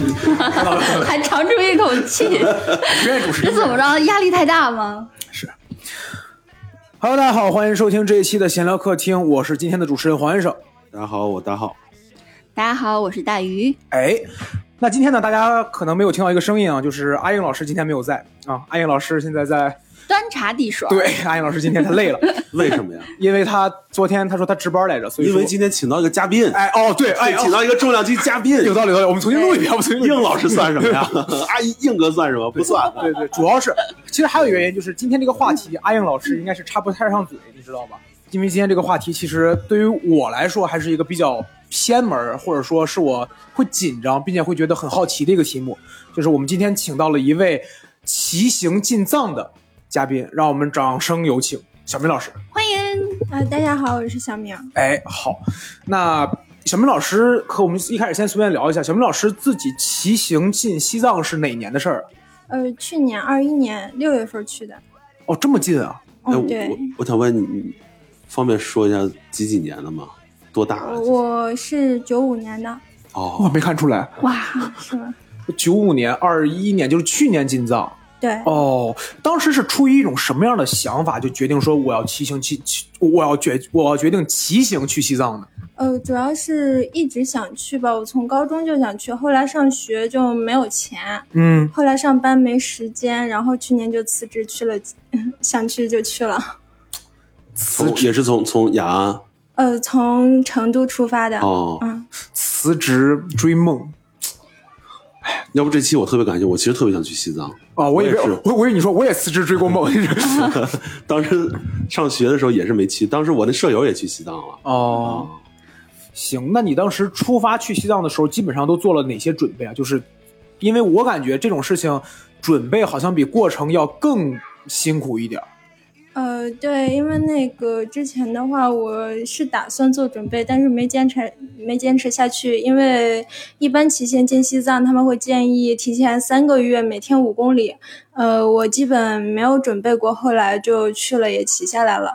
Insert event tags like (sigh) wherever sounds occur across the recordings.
(laughs) 还长出一口气，(laughs) 这怎么着？压力太大吗？Hello，大家好，欢迎收听这一期的闲聊客厅，我是今天的主持人黄先生。大家好，我大浩。大家好，我是大鱼。哎，那今天呢，大家可能没有听到一个声音啊，就是阿英老师今天没有在啊。阿英老师现在在，端茶递水，对，阿英老师今天太累了，(laughs) 为什么呀？因为他昨天他说他值班来着，所以因为今天请到一个嘉宾，哎哦对，哎请到一个重量级嘉宾，(laughs) 有道理有道理，我们重新录一遍，我们重新录一遍应老师算什么呀？(laughs) 阿姨硬哥算什么？不算。对对，主要是其实还有一个原因，就是今天这个话题，阿英老师应该是插不太上嘴，你知道吧？因为今天这个话题其实对于我来说还是一个比较偏门，或者说是我会紧张，并且会觉得很好奇的一个题目，就是我们今天请到了一位骑行进藏的嘉宾，让我们掌声有请小明老师。欢迎。啊，大家好，我是小明。哎，好，那小明老师和我们一开始先随便聊一下，小明老师自己骑行进西藏是哪年的事儿？呃，去年二一年六月份去的。哦，这么近啊！哎，我我，我想问你，你方便说一下几几年的吗？多大了？我是九五年的，哦我哦，没看出来，哇，是吗？九五年、二一年就是去年进藏。对，哦，当时是出于一种什么样的想法，就决定说我要骑行去骑，我要决我要决定骑行去西藏呢？呃，主要是一直想去吧，我从高中就想去，后来上学就没有钱，嗯，后来上班没时间，然后去年就辞职去了，(laughs) 想去就去了。辞也是从从雅安呃，从成都出发的。哦。嗯，辞职追梦要不这期我特别感谢，我其实特别想去西藏。哦，我以为我也是我我以为你说我也辞职追过梦 (laughs) (laughs) 当时上学的时候也是没去，当时我那舍友也去西藏了。哦。行，那你当时出发去西藏的时候，基本上都做了哪些准备啊？就是因为我感觉这种事情准备好像比过程要更辛苦一点儿。呃，对，因为那个之前的话，我是打算做准备，但是没坚持，没坚持下去。因为一般骑行进西藏，他们会建议提前三个月，每天五公里。呃，我基本没有准备过，后来就去了，也骑下来了。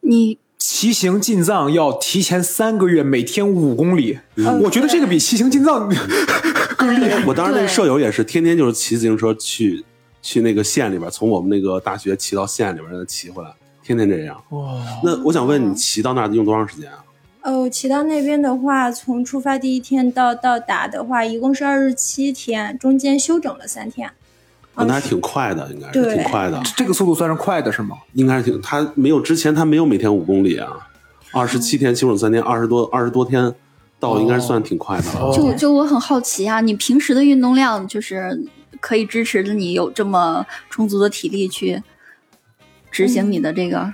你骑行进藏要提前三个月，每天五公里。嗯我觉得这个比骑行进藏 (laughs) 更厉害。我当时那个舍友也是天天就是骑自行车去去那个县里边，从我们那个大学骑到县里边再骑回来，天天这样。哇，那我想问你，骑到那儿用多长时间啊？哦，骑到那边的话，从出发第一天到到达的话，一共是二十七天，中间休整了三天。那还挺快的，应该是挺快的，这个速度算是快的是吗？应该是挺。他没有之前他没有每天五公里啊，二十七天休整三天，二十多二十多天到，应该算挺快的了。哦就就我很好奇啊，你平时的运动量就是可以支持着你有这么充足的体力去执行你的这个？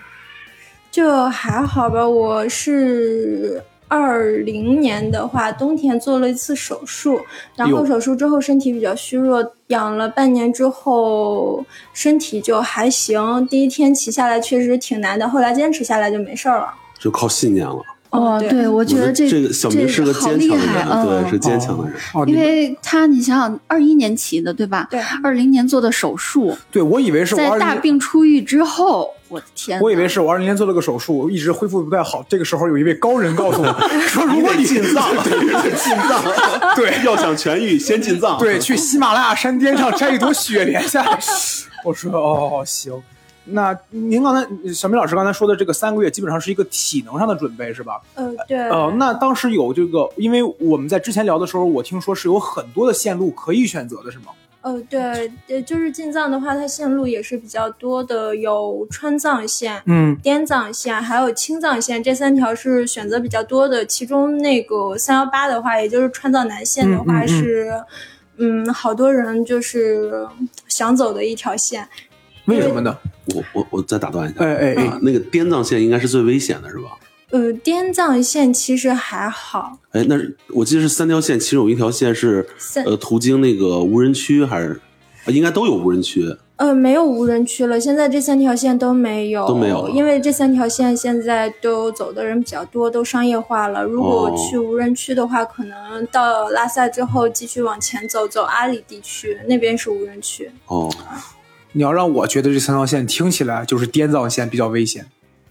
就还好吧，我是二零年的话，冬天做了一次手术，然后手术之后身体比较虚弱，养了半年之后身体就还行。第一天骑下来确实挺难的，后来坚持下来就没事儿了。就靠信念了。哦，对对，我觉得我这这个小明是个好坚强的厉害，人，对，嗯是坚强的人。哦，因为他，你想想，二一年起的，对吧？对，二零年做的手术，对我以为是我在，大病初愈之后，我的天！我以为是我二零年做了个手术，一直恢复的不太好。这个时候有一位高人告诉我 (laughs) 说，如果你进藏，(laughs) 对，进藏，(laughs) 对要想痊愈，先进藏。对去喜马拉雅山巅上摘一朵雪莲下来，我说哦行。那您刚才小明老师刚才说的这个三个月，基本上是一个体能上的准备，是吧？呃，对，呃，那当时有这个，因为我们在之前聊的时候，我听说是有很多的线路可以选择的，是吗？呃，对，呃，就是进藏的话，它线路也是比较多的，有川藏线、嗯，滇藏线，还有青藏线，这三条是选择比较多的。其中那个三幺八的话，也就是川藏南线的话嗯嗯嗯是，嗯好多人就是想走的一条线。为什么呢？我我我再打断一下，哎哎哎啊，那个滇藏线应该是最危险的，是吧？呃，滇藏线其实还好，哎，那是我记得是三条线，其中有一条线是呃途经那个无人区，还是、呃应该都有无人区。呃，没有无人区了，现在这三条线都没有，都没有因为这三条线现在都走的人比较多，都商业化了。如果哦去无人区的话，可能到拉萨之后继续往前走，走阿里地区那边是无人区。哦，你要让我觉得这三条线听起来就是滇藏线比较危险，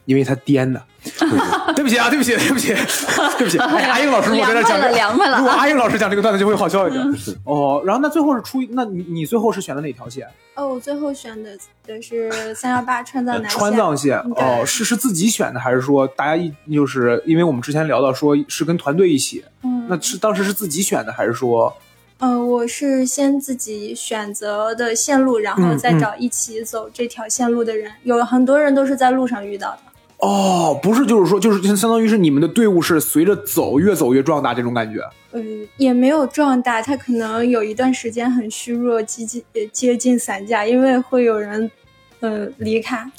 因为它颠的。(laughs) 对不起啊，对不起，对不起，(laughs) 对不起。哎阿英老师如果在这讲这个，凉快了凉快了如果阿英老师讲这个段子就会好笑一点。哦，然后那最后是出，那你你最后是选的哪条线？哦，我最后选的的是三幺八 (laughs) 川藏南线。川藏线哦，是是自己选的，还是说大家一就是因为我们之前聊到说是跟团队一起，嗯，那是当时是自己选的，还是说呃，我是先自己选择的线路，然后嗯再找一起走这条线路的人。有很多人都是在路上遇到的。哦，不是，就是说就是相当于是你们的队伍是随着走越走越壮大这种感觉。嗯，也没有壮大，他可能有一段时间很虚弱，接近呃接近散架，因为会有人呃离开。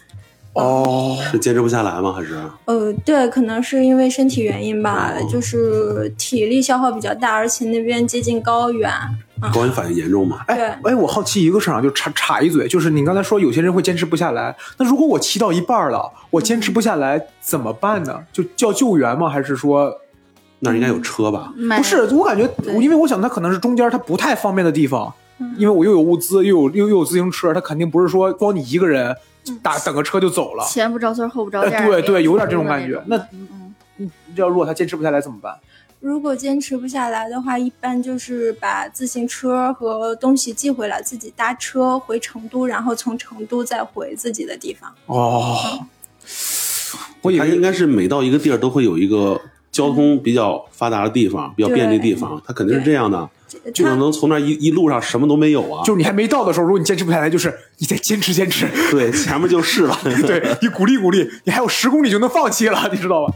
哦，是坚持不下来吗？还是呃，对，可能是因为身体原因吧，哦就是体力消耗比较大，而且那边接近高原。高原反应严重吗？哎哎，我好奇一个事儿啊，就插插一嘴，就是你刚才说有些人会坚持不下来，那如果我骑到一半了，我坚持不下来怎么办呢？就叫救援吗？还是说那应该有车吧？买不是？我感觉，因为我想它可能是中间它不太方便的地方，嗯因为我又有物资，又有又又有自行车，它肯定不是说光你一个人打等个车就走了。前不着村后不着呃，店儿，对对，有点这种感觉。那嗯要如果他坚持不下来怎么办？如果坚持不下来的话，一般就是把自行车和东西寄回来，自己搭车回成都，然后从成都再回自己的地方。哦，我以为它应该是每到一个地儿都会有一个交通比较发达的地方，比较便利的地方，它肯定是这样的。就可能从那一一路上什么都没有啊，就是你还没到的时候，如果你坚持不下来，就是你再坚持坚持，(laughs) 对前面就是了。(laughs) 对你鼓励鼓励，你还有十公里就能放弃了，你知道吧？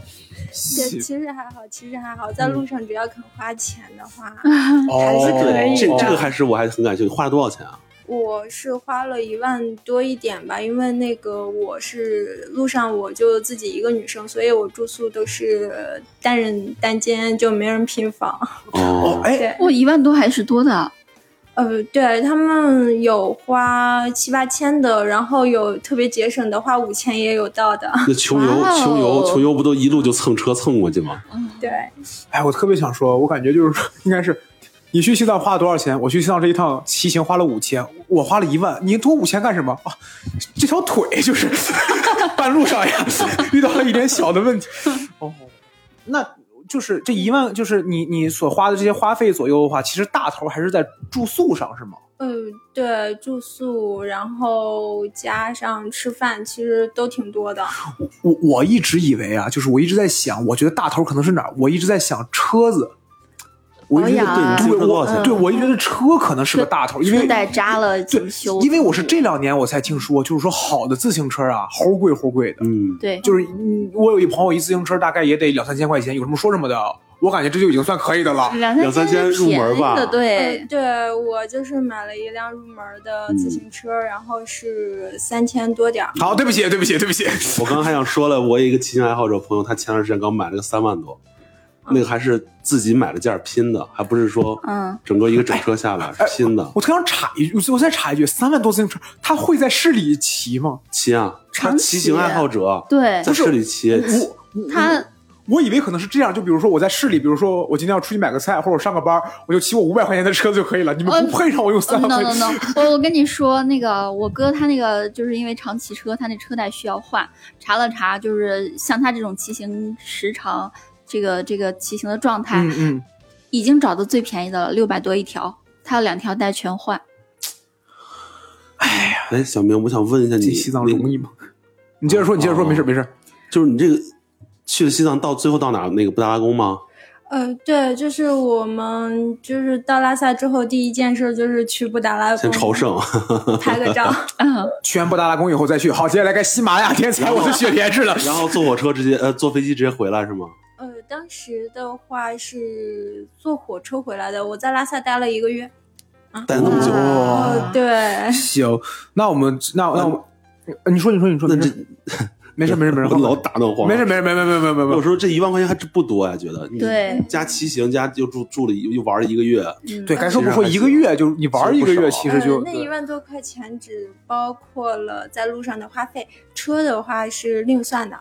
其其实还好，其实还好，在路上只要肯花钱的话，(laughs) 哦还是可以的。这这个还是我还很感兴趣，花了多少钱啊？我是花了一万多一点吧，因为那个我是路上我就自己一个女生，所以我住宿都是单人单间，就没人拼房。哦哦，，哎，对，我一万多还是多的，呃，对他们有花七八千的，然后有特别节省的，花五千也有到的。那穷游哦穷游穷游不都一路就蹭车蹭过去吗？嗯对，哎，我特别想说，我感觉就是，应该是你去西藏花了多少钱？我去西藏这一趟骑行花了五千，我花了一万，你多五千干什么啊？这条腿就是 (laughs) 半路上呀 (laughs) 遇到了一点小的问题。哦，那就是这一万，就是你你所花的这些花费左右的话，其实大头还是在住宿上，是吗？嗯，对，住宿，然后加上吃饭，其实都挺多的。我我一直以为啊，就是我一直在想，我觉得大头可能是哪儿？我一直在想车子。我一直保养对你自行车多少钱？对我一直觉得车可能是个大头，因为带扎了对因为我是这两年我才听说，就是说好的自行车啊，齁贵齁贵的。嗯，对，就是嗯我有一朋友一自行车大概也得两三千块钱，有什么说什么的。我感觉这就已经算可以的了。两两三千入门吧对呃，对我就是买了一辆入门的自行车，然后是三千多点儿。好，对不起，对不起，对不起。我刚刚还想说了，我有一个骑行爱好者朋友，他前段时间刚买了个三万多，那个还是自己买了件儿拼的，还不是说嗯整个一个整车下来是拼的。我特想插一句，我再插一句，三万多自行车，他会在市里骑吗？骑啊，他骑行爱好者对在市里骑，我他我以为可能是这样，就比如说我在市里，比如说我今天要出去买个菜，或者我上个班，我就骑我五百块钱的车子就可以了。你们不配让我用三万 no 块 no。no，我我跟你说，那个我哥他那个就是因为常骑车，他那车贷需要换。查了查，就是像他这种骑行时长，这个这个骑行的状态，嗯嗯，已经找到最便宜的了，六百多一条，他有两条带全换。哎，小明，我想问一下你，进西藏容易吗？你接着说，你接着说，哦没事没事。就是你这个去了西藏到最后到哪？那个布达拉宫吗？呃，对，就是我们就是到拉萨之后，第一件事就是去布达拉宫先朝圣，(laughs) 拍个照。(laughs) 嗯，去完布达拉宫以后再去。好，接下来该喜马拉雅天才，我是雪莲似的。然后坐火车直接呃坐飞机直接回来是吗？呃，当时的话是坐火车回来的，我在拉萨待了一个月。待那么久，哦对，行，那我们那那我，呃你说你说你说，那这没事没事没事，我老打断话，没事。没事没事没事没事没事。(laughs) 我说这一万块钱还真不多呀，觉得你对加骑行加又住住了一又玩了一个月，嗯对，该说不说，一个月就你玩一个月，其实就呃、那一万多块钱只包括了在路上的花费，车的话是另算的。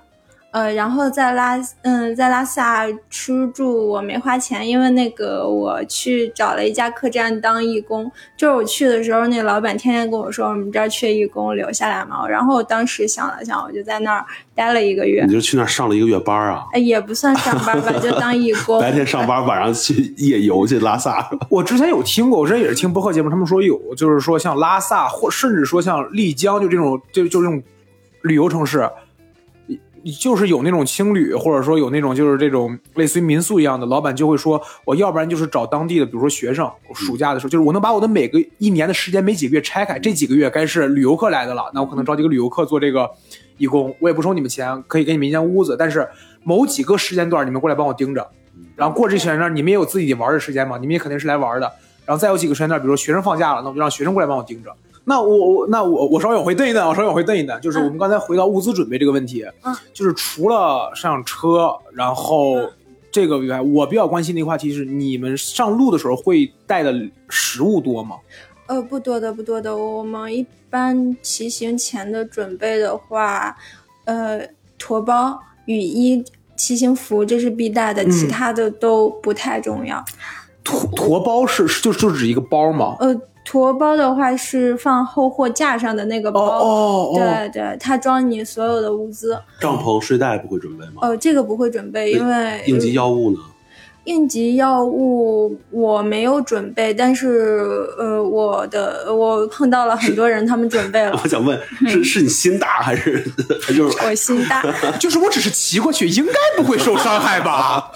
呃，然后在拉，嗯，在拉萨吃住我没花钱，因为那个我去找了一家客栈当义工。就是我去的时候，那老板天天跟我说我们这儿缺义工，留下来嘛。然后我当时想了想，我就在那儿待了一个月你。就去那儿上了一个月班啊？哎，也不算上班吧，就当义工。(laughs) 白天上班，晚上去夜游去拉萨。我之前有听过，我之前也是听播客节目，他们说有，就是说像拉萨或甚至说像丽江，就这种就就这种旅游城市，就是有那种青旅，或者说有那种就是这种类似于民宿一样的，老板就会说，我要不然就是找当地的，比如说学生，暑假的时候，就是我能把我的每个一年的时间每几个月拆开，这几个月该是旅游客来的了，那我可能招几个旅游客做这个义工，我也不收你们钱，可以给你们一间屋子，但是某几个时间段你们过来帮我盯着，然后过这时间段你们也有自己玩的时间嘛，你们也肯定是来玩的，然后再有几个时间段，比如说学生放假了，那我就让学生过来帮我盯着。那我我那我我稍微往回蹬一蹬，我稍微往回蹬一蹬，就是我们刚才回到物资准备这个问题，嗯，就是除了上车，然后这个以外，我比较关心的一个话题是，你们上路的时候会带的食物多吗？呃，不多的，不多的。我们一般骑行前的准备的话，呃，驮包、雨衣、骑行服这是必带的，嗯其他的都不太重要。驮驮包是是就就指一个包吗？呃，驮包的话是放后货架上的那个哦包，哦哦，对对，它装你所有的物资。帐篷、睡袋不会准备吗？呃，这个不会准备，因为应急药物呢？应急药物我没有准备，但是呃，我的我碰到了很多人，他们准备了 (laughs) 我。想问，(laughs) 是是你心大还是还 (laughs) 就是我心大，就是我只是骑过去，应该不会受伤害吧？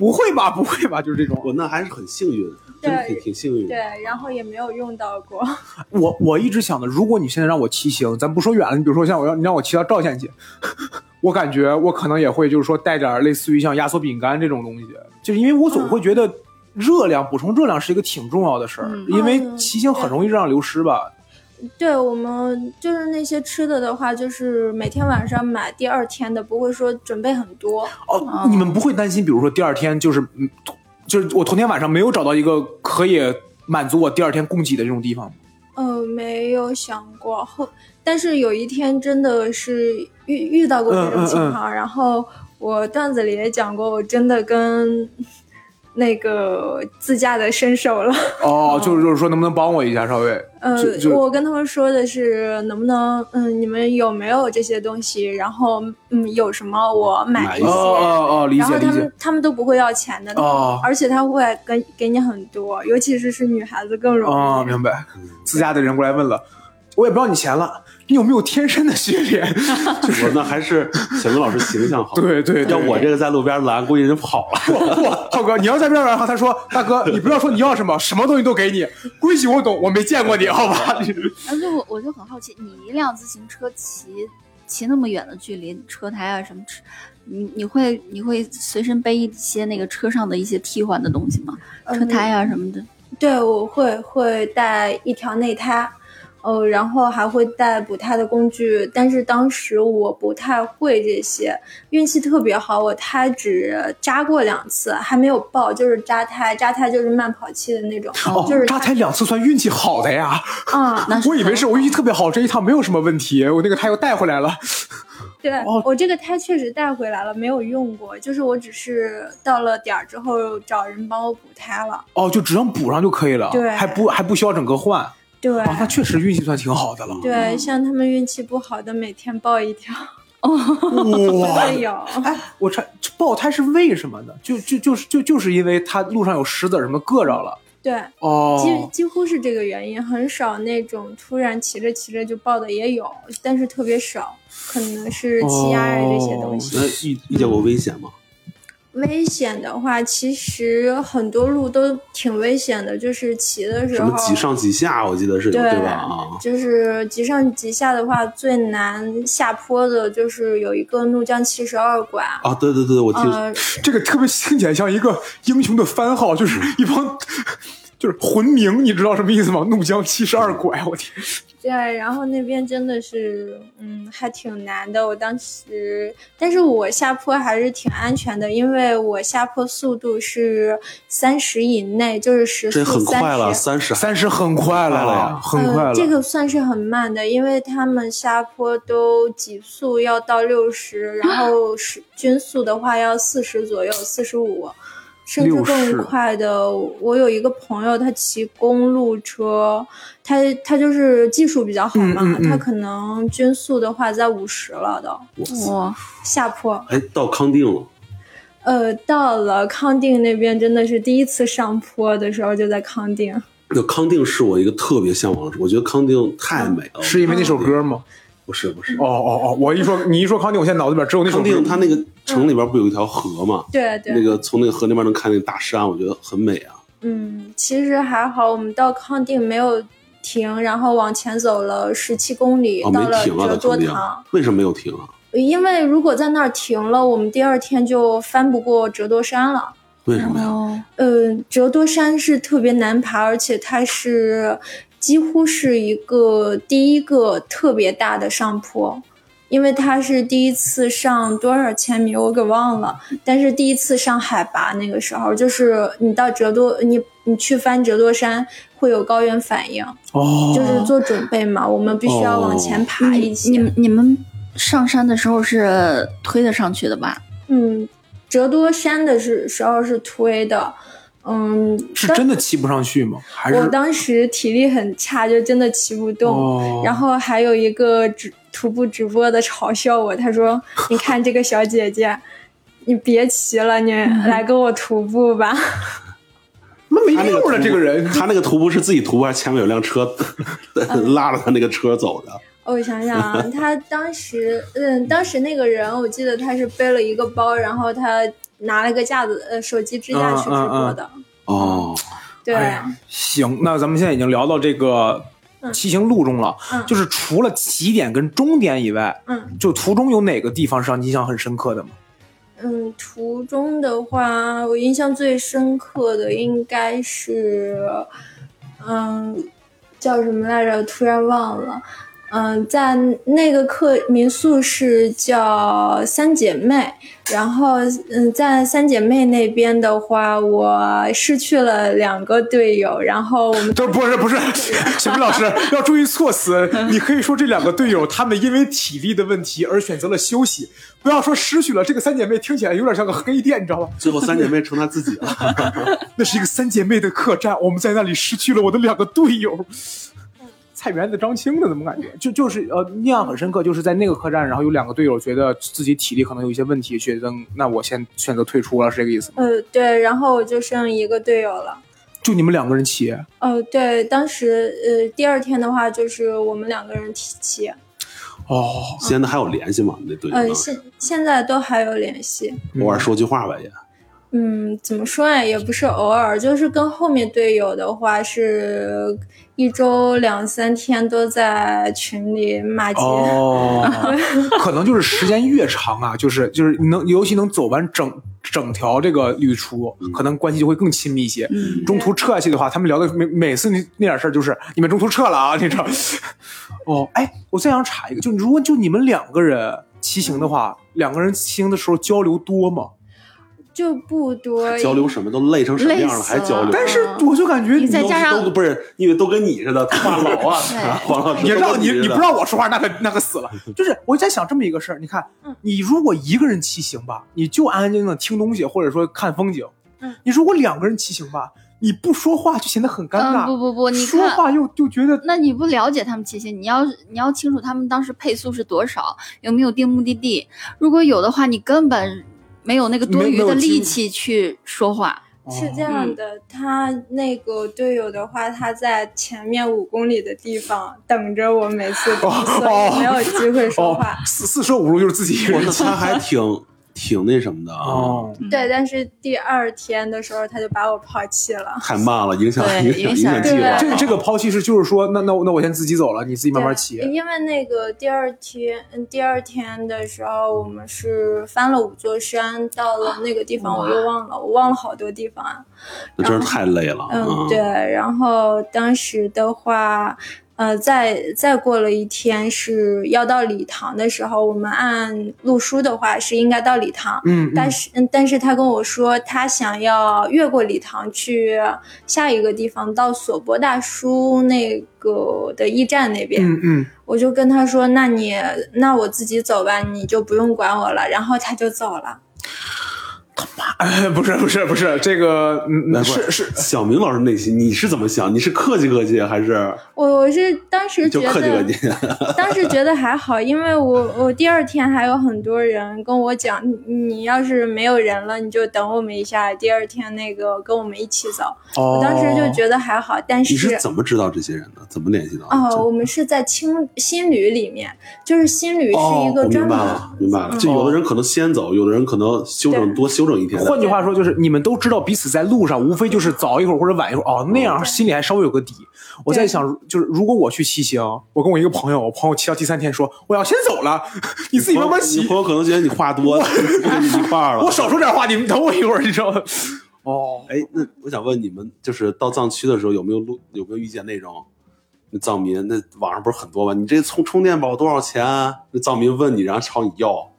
不会吧？(laughs) 不会吧？就是这种。我那还是很幸运，真的挺挺幸运的。对，然后也没有用到过。(laughs) 我我一直想的，如果你现在让我骑行，咱不说远了，你比如说像我要你让我骑到赵县去，(laughs) 我感觉我可能也会就是说带点类似于像压缩饼干这种东西，就是因为我总会觉得热量补充热量是一个挺重要的事儿，嗯因为骑行很容易热量流失吧。对我们就是那些吃的的话，就是每天晚上买第二天的，不会说准备很多。哦，你们不会担心，比如说第二天就是嗯，就是我头天晚上没有找到一个可以满足我第二天供给的这种地方吗？呃，没有想过后，但是有一天真的是遇遇到过这种情况，然后我段子里也讲过，我真的跟那个自驾的身手了。哦，(laughs) 就是就是说能不能帮我一下，稍微？呃我跟他们说的是，能不能，嗯，你们有没有这些东西？然后，嗯，有什么我买一些。哦哦哦，理然后他们他们都不会要钱的，哦而且他会给给你很多，尤其是是女孩子更容易。哦，明白。自驾的人过来问了，我也不要你钱了，你有没有天生的训练？(laughs) 我那还是小明老师形象好。(laughs) 对对对要我这个在路边拦，估计人就跑了。不，浩哥，你要在边上的话，他说大哥，你不要说你要什么，什么东西都给你，规矩我懂，我没见过你，好吧？(laughs) 而且我我就很好奇，你一辆自行车骑骑那么远的距离，车胎啊什么，你你会你会随身背一些那个车上的一些替换的东西吗？车胎啊什么的。对，我会会带一条内胎，呃，然后还会带补胎的工具，但是当时我不太会这些，运气特别好，我胎只扎过两次，还没有爆，就是扎胎，扎胎就是慢跑期的那种，哦就是，扎胎两次算运气好的呀，啊，(laughs) 我以为是我运气特别好，这一趟没有什么问题，我那个胎又带回来了。对、哦我这个胎确实带回来了，没有用过，就是我只是到了点儿之后找人帮我补胎了，哦，就只要补上就可以了，对还不还不需要整个换。对。哦，那确实运气算挺好的了。对，像他们运气不好的，每天爆一条，哇真的，(laughs) 有。哎，我查爆胎是为什么呢？就就就是就就是因为它路上有石子什么硌着了。对，哦，几几乎是这个原因，很少那种突然骑着骑着就爆的也有，但是特别少，可能是气压呀这些东西。那遇遇见过危险吗？危险的话，其实很多路都挺危险的，就是骑的时候什么几上几下，我记得是有对对吧？啊，就是急上急下的话，最难下坡的就是有一个怒江七十二拐，啊，对对对，我听呃，这个特别听起来像一个英雄的番号，就是一帮 (laughs) 就是魂名，你知道什么意思吗？怒江七十二拐，我天！对，然后那边真的是，嗯，还挺难的。我当时，但是我下坡还是挺安全的，因为我下坡速度是三十以内，就是时这速很快了，三十。三十很快了呀，很快了。呃，这个算是很慢的，因为他们下坡都极速要到六十，然后是均速的话要四十左右，四十五，甚至更快的。我有一个朋友，他骑公路车，他他就是技术比较好嘛，嗯嗯嗯他可能均速的话在五十了都哇，下坡。哎，到康定了，呃，到了康定那边，真的是第一次上坡的时候就在康定。那康定是我一个特别向往的，我觉得康定太美了。是因为那首歌吗？不是不是，哦哦哦！我一说你一说康定，我现在脑子里边只有那首歌。康定它那个城里边不有一条河吗？对对，那个从那个河那边能看那个大山，我觉得很美啊。嗯，其实还好，我们到康定没有停，然后往前走了十七公里，哦，到了折多在康定堂。，为什么没有停啊？因为如果在那儿停了，我们第二天就翻不过折多山了。为什么呀？哦，呃，折多山是特别难爬，而且它是几乎是一个第一个特别大的上坡，因为它是第一次上多少千米我给忘了，但是第一次上海拔那个时候，就是你到折多，你你去翻折多山会有高原反应，哦，就是做准备嘛，我们必须要往前爬一些。你们你们上山的时候是推得上去的吧？嗯，折多山的是时候是推的，嗯，是真的骑不上去吗？还是我当时体力很差，就真的骑不动。哦然后还有一个直徒步直播的嘲笑我，他说：(laughs) “你看这个小姐姐，你别骑了，你来跟我徒步吧。那没用了，这个人他那个徒步是自己徒步，还是前面有辆车 (laughs) 拉着他那个车走的？我想想啊，他当时，嗯，当时那个人，我记得他是背了一个包，然后他拿了个架子，呃，手机支架去直播的。哦，对，哎行，那咱们现在已经聊到这个骑行路中了，嗯。就是除了起点跟终点以外，嗯。就途中有哪个地方是让你印象很深刻的吗？嗯，途中的话，我印象最深刻的应该是，嗯，叫什么来着？突然忘了。嗯，在那个客民宿是叫三姐妹，然后嗯，在三姐妹那边的话，我失去了两个队友，然后我们都不是不是，(laughs) 小明老师要注意措辞。你可以说这两个队友他们因为体力的问题而选择了休息，不要说失去了。这个三姐妹听起来有点像个黑店，你知道吗？最后三姐妹成她自己了。(laughs) 那是一个三姐妹的客栈，我们在那里失去了我的两个队友。菜园子张青的怎么感觉？就就是呃，印象很深刻，就是在那个客栈，然后有两个队友觉得自己体力可能有一些问题，觉得那我先选择退出了，是这个意思吗？呃对，然后我就剩一个队友了。就你们两个人骑，哦，对，当时呃第二天的话就是我们两个人提骑，哦，现在还有联系吗？那队友呃现现在都还有联系。偶尔说句话吧也。嗯，怎么说呀？也不是偶尔，就是跟后面队友的话，是一周两三天都在群里骂街。哦，(laughs) 可能就是时间越长啊，就是就是你能，尤其能走完整整条这个旅途，可能关系就会更亲密一些。嗯中途撤下去的话，他们聊的每每次那那点事儿就是你们中途撤了啊，你知道？(laughs) 哦，哎，我再想查一个，就如果就你们两个人骑行的话，两个人骑行的时候交流多吗？就不多交流什么都累成什么样了，还交流？但是我就感觉你再加上都不是，因为都跟你似的，话痨啊 (laughs) 老师。你让你你不让我说话，那可那可死了。就是我在想这么一个事儿，你看嗯，你如果一个人骑行吧，你就安安静静的听东西，或者说看风景。嗯，你如果两个人骑行吧，你不说话就显得很尴尬。嗯，不不不，你说看，话又就觉得那你不了解他们骑行，你要你要清楚他们当时配速是多少，有没有定目的地。如果有的话，你根本没有那个多余的力气去说话。是这样的，他那个队友的话，他在前面五公里的地方等着我每次比，所以没有机会说哦话。，四四舍五入就是自己一个哇，人那他还挺挺那什么的啊，哦。对，但是第二天的时候他就把我抛弃了。太慢了，影响对影响计划。这这个抛弃是就是说，那那我那我先自己走了，你自己慢慢骑。因为那个第二天，嗯，第二天的时候，我们是翻了五座山，到了那个地方，我又忘了，我忘了好多地方啊。那真是太累了。嗯，对。然后当时的话，呃，再再过了一天是要到礼堂的时候，我们按路书的话是应该到礼堂，嗯，嗯但是嗯但是他跟我说他想要越过礼堂去下一个地方，到索博大叔那个的驿站那边，嗯嗯，我就跟他说，那你那我自己走吧，你就不用管我了，然后他就走了。(laughs) 哎，不是不是不是，这个是是，小明老师内心你是怎么想？你是客气客气还是我我是当时觉就客气客得气？(laughs) 当时觉得还好，因为我我第二天还有很多人跟我讲，你你要是没有人了，你就等我们一下，第二天那个跟我们一起走。哦，我当时就觉得还好，但是你是是怎么知道这些人的？怎么联系到的？哦，我们是在青新旅里面，就是新旅是一个专门、明白了，明白了。嗯就有的人可能先走，有的人可能休整多休整一天。换句话说，就是你们都知道彼此在路上，无非就是早一会儿或者晚一会儿，哦，那样心里还稍微有个底。我在想，就是如果我去骑行，我跟我一个朋友，我朋友骑到第三天说我要先走了，(laughs) 你自己慢慢你骑朋，友可能觉得你话多，不跟你一块儿了。我少说点话，你们等我一会儿，你知道吗？哦，(laughs) 哎，那我想问你们，就是到藏区的时候有没有录有没有遇见那种那藏民？那网上不是很多吗？你这充充电宝多少钱啊？那藏民问你，然后朝你要。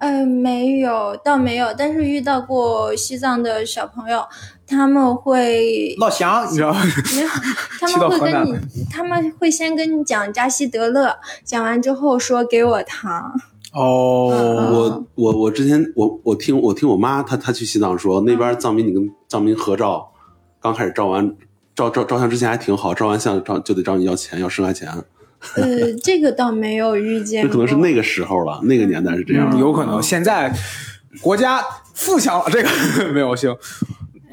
呃，没有，倒没有，但是遇到过西藏的小朋友，他们会老乡，你知道吗？没有，(laughs) 他们会跟你，他们会先跟你讲扎西德勒，讲完之后说给我糖。哦，我我我之前我我听我听我妈她她去西藏说，那边藏民你跟藏民合照，刚开始照完照照照相之前还挺好，照完相照就得找你要钱，要十块钱。呃，(laughs) 这个倒没有遇见过。那可能是那个时候了，那个年代是这样。嗯有可能现在国家富强了，这个 (laughs) 没有行。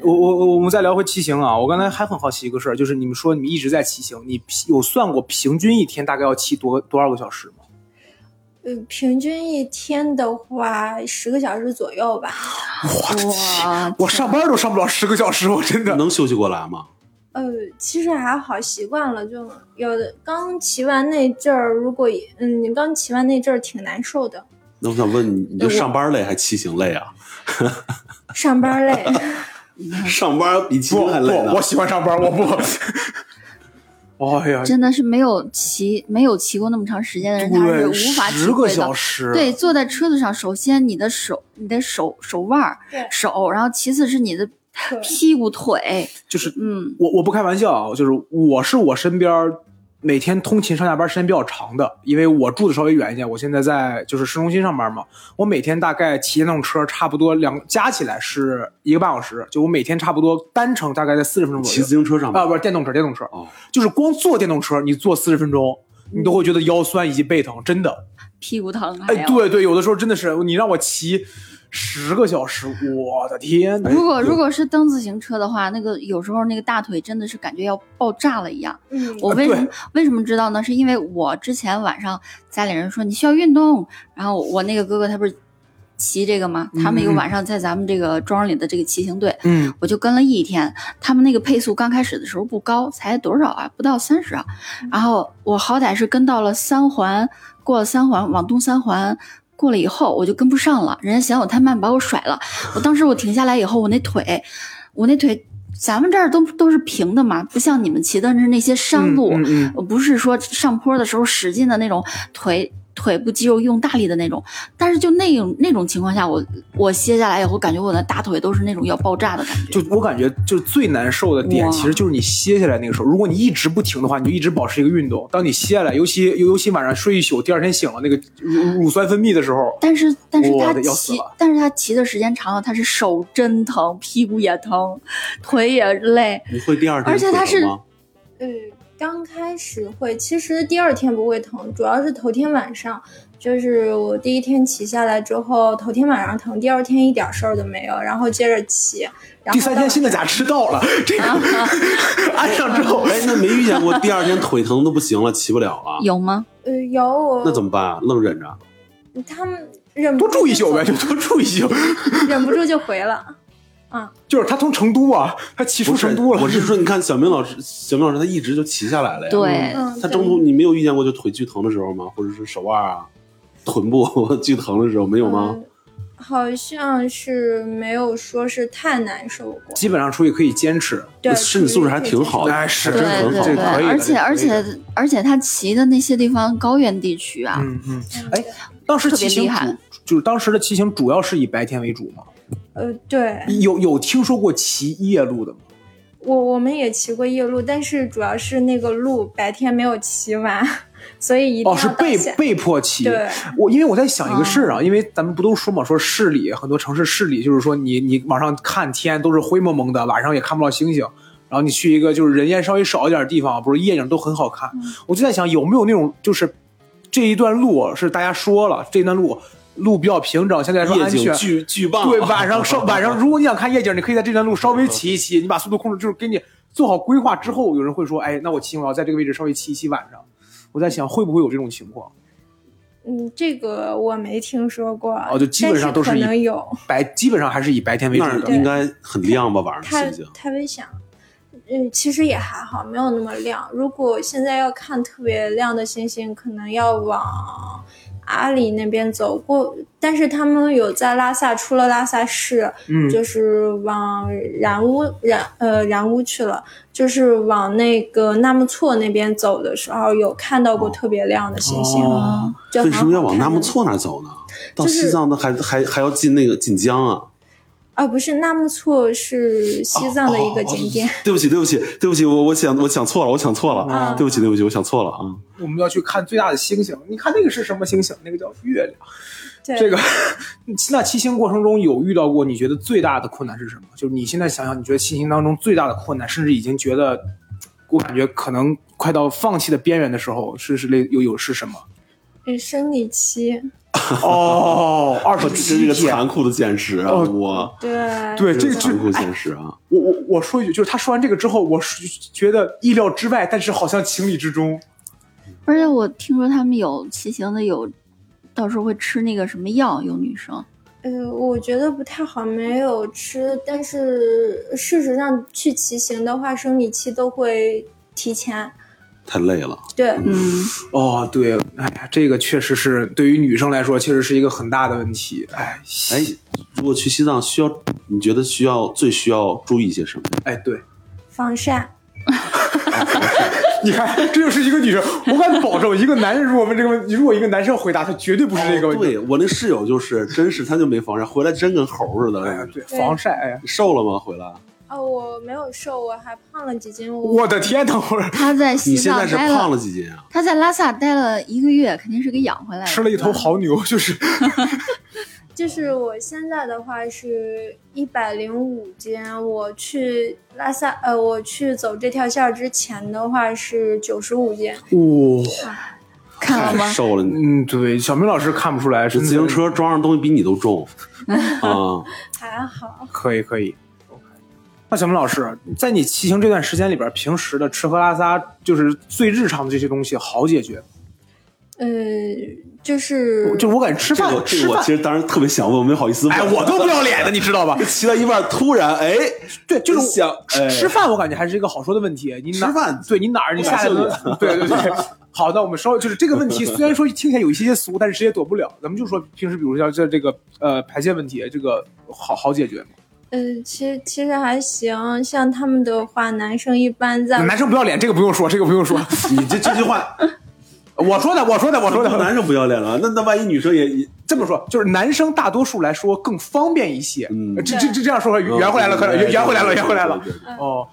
我我我我们再聊回骑行啊，我刚才还很好奇一个事儿，就是你们说你们一直在骑行，你有算过平均一天大概要骑多多少个小时吗？呃，平均一天的话，十个小时左右吧。哇，我上班都上不了十个小时，我真的。能休息过来吗？呃，其实还好，习惯了。就有的刚骑完那阵儿，如果嗯，你刚骑完那阵儿挺难受的，那我想问你，你就上班累还骑行累啊？(laughs) 上班累。(laughs) 上班比骑行还累呢不，我。喜欢上班，我不。(laughs) 哎呀，真的是没有骑没有骑过那么长时间的人，他是，无法体十个会的。小时，对，坐在车子上，首先你的手、你的手手腕儿、手，然后其次是你的对屁股、腿，就是嗯，我我不开玩笑啊，就是我是我身边每天通勤上下班时间比较长的，因为我住的稍微远一点，我现在在就是市中心上班嘛，我每天大概骑电动车差不多两加起来是一个半小时，就我每天差不多单程大概在四十分钟左右。骑自行车上班啊，不是电动车，电动车，哦，就是光坐电动车你坐四十分钟，你都会觉得腰酸以及背疼，真的。屁股疼还哎，对对，有的时候真的是你让我骑十个小时，我的天哪！如果如果是蹬自行车的话，那个有时候那个大腿真的是感觉要爆炸了一样。嗯，我为什么对为什么知道呢？是因为我之前晚上家里人说你需要运动，然后我那个哥哥他不是骑这个吗？他们有嗯晚上在咱们这个庄里的这个骑行队，嗯，我就跟了一天。他们那个配速刚开始的时候不高，才多少啊？不到三十啊。然后我好歹是跟到了三环，过了三环往东三环。过了以后我就跟不上了，人家嫌我太慢，把我甩了。我当时我停下来以后，我那腿，我那腿，咱们这儿都都是平的嘛，不像你们骑的是那些山路，嗯嗯呃不是说上坡的时候使劲的那种腿腿部肌肉用大力的那种，但是就那种那种情况下，我我歇下来以后，感觉我的大腿都是那种要爆炸的感觉。就我感觉，就最难受的点，其实就是你歇下来那个时候。如果你一直不停的话，你就一直保持一个运动。当你歇下来，尤其尤其晚上睡一宿，第二天醒了，那个乳乳酸分泌的时候，但是但是他骑，但是他骑的时间长了，他是手真疼，屁股也疼，腿也累。你会第二天而且他是腿疼吗？呃，刚开始会，其实第二天不会疼，主要是头天晚上，就是我第一天骑下来之后，头天晚上疼，第二天一点事儿都没有，然后接着骑，然后第三天新的假迟到了？这个 (laughs) 安上之后，哎，那没遇见过第二天腿疼都不行了，骑不了了，有吗？呃有那怎么办啊？愣忍着。他们忍不多住一宿呗，就就多住一宿。(laughs) 忍不住就回了。就是他从成都啊，他骑出，成都了。我是说，你看小明老师，(laughs) 小明老师他一直就骑下来了呀。对，嗯，他中途你没有遇见过就腿巨疼的时候吗？或者是手腕啊、臀部 (laughs) 巨疼的时候没有吗？嗯好像是没有说是太难受过。基本上出去可以坚持。对，身体素质还挺好的，哎是真很好可以的而且而且而且他骑的那些地方高原地区啊，嗯嗯，嗯哎，当时特别骑行厉害主就是当时的骑行主要是以白天为主嘛。呃，对有有听说过骑夜路的吗？我我们也骑过夜路，但是主要是那个路白天没有骑完，(laughs) 所以一定哦，要是被被迫骑。对我因为我在想一个事儿啊，哦因为咱们不都说嘛，说市里很多城市市里就是说你你往上看天都是灰蒙蒙的，晚上也看不到星星。然后你去一个就是人烟稍微少一点的地方，不是夜景都很好看。嗯我就在想有没有那种就是这一段路是大家说了这一段路路比较平整，相对来说安全景。巨巨棒。对，晚上稍 (laughs) 晚上，如果你想看夜景，你可以在这段路稍微骑一骑，你把速度控制，就是给你做好规划之后，有人会说，哎，那我骑我要在这个位置稍微骑一骑晚上。我在想会不会有这种情况？嗯，这个我没听说过。哦就基本上都是以可能有。白基本上还是以白天为主那儿的。应该很亮吧？晚上太星星。太危险了。嗯，其实也还好，没有那么亮。如果现在要看特别亮的星星，可能要往阿里那边走过。但是他们有在拉萨，出了拉萨市，嗯，就是往然乌然呃然乌去了，就是往那个纳木错那边走的时候，有看到过特别亮的星星，哦为什么要往纳木错那走呢？到西藏的还还还要进那个锦江啊！啊，不是纳木错是西藏的一个景点。对不起，对不起，对不起，我我想我想错了，我想错了，啊对不起，对不起，我想错了啊！我们要去看最大的星星。你看那个是什么星星？那个叫月亮。对，这个，那骑行过程中有遇到过你觉得最大的困难是什么？就是你现在想想，你觉得骑行当中最大的困难，甚至已经觉得，我感觉可能快到放弃的边缘的时候，是是类有有是什么？呃生理期。哦，(laughs) 二十这是个。残酷的现实啊！哦我对对，这个残酷哎现实啊！我我我说一句，就是他说完这个之后，我是觉得意料之外，但是好像情理之中。而且我听说他们有骑行的有，到时候会吃那个什么药，有女生。呃，我觉得不太好，没有吃，但是事实上去骑行的话，生理期都会提前。太累了，对，嗯，哦，对，哎呀，这个确实是对于女生来说，确实是一个很大的问题。哎，哎，如果去西藏需要，你觉得需要最需要注意些什么？哎，对，防晒。(laughs) 你看，这就是一个女生，我敢保证，一个男人如果问这个问题，如果一个男生回答，他绝对不是这个问题。哦对我那室友就是，真是他就没防晒，回来真跟猴似的。哎呀，对，防晒，哎呀，你瘦了吗？回来？哦，我没有瘦，我还胖了几斤。我我的天，等会儿他在西你现藏待在是胖了几斤啊？他在拉萨待了一个月，肯定是给养回来的。吃了一头牦牛，就是 (laughs) 就是我现在的话是一百零五斤，我去拉萨，呃，我去走这条线儿之前的话是九十五斤。哇，(laughs) 看了吗？瘦了，嗯，对，小明老师看不出来，是自行车装上东西比你都重啊！(laughs) 还好，可以可以。那小明老师，在你骑行这段时间里边，平时的吃喝拉撒，就是最日常的这些东西，好解决。呃，就是就我感觉吃饭这个，这吃饭个我其，实当时特别想问，我没好意思问。哎，我都不要脸的，你知道吧？(laughs) 骑到一半，突然哎，对，就是想吃哎吃饭，我感觉还是一个好说的问题。你哪吃饭对你哪儿你下来对对对。(laughs) 好，那我们稍微就是这个问题，虽然说听起来有一些些俗，但是谁也躲不了。咱们就说平时，比如像这这个呃排泄问题，这个好好解决吗？呃，其实其实还行，像他们的话，男生一般在男生不要脸，这个不用说，这个不用说。(laughs) 你这这句话，(laughs) 我说的，我说的，我说的。男生不要脸了，那那万一女生也也这么说，就是男生大多数来说更方便一些。嗯这这这这样说圆回来了，可圆圆回来了，圆回来了。哦，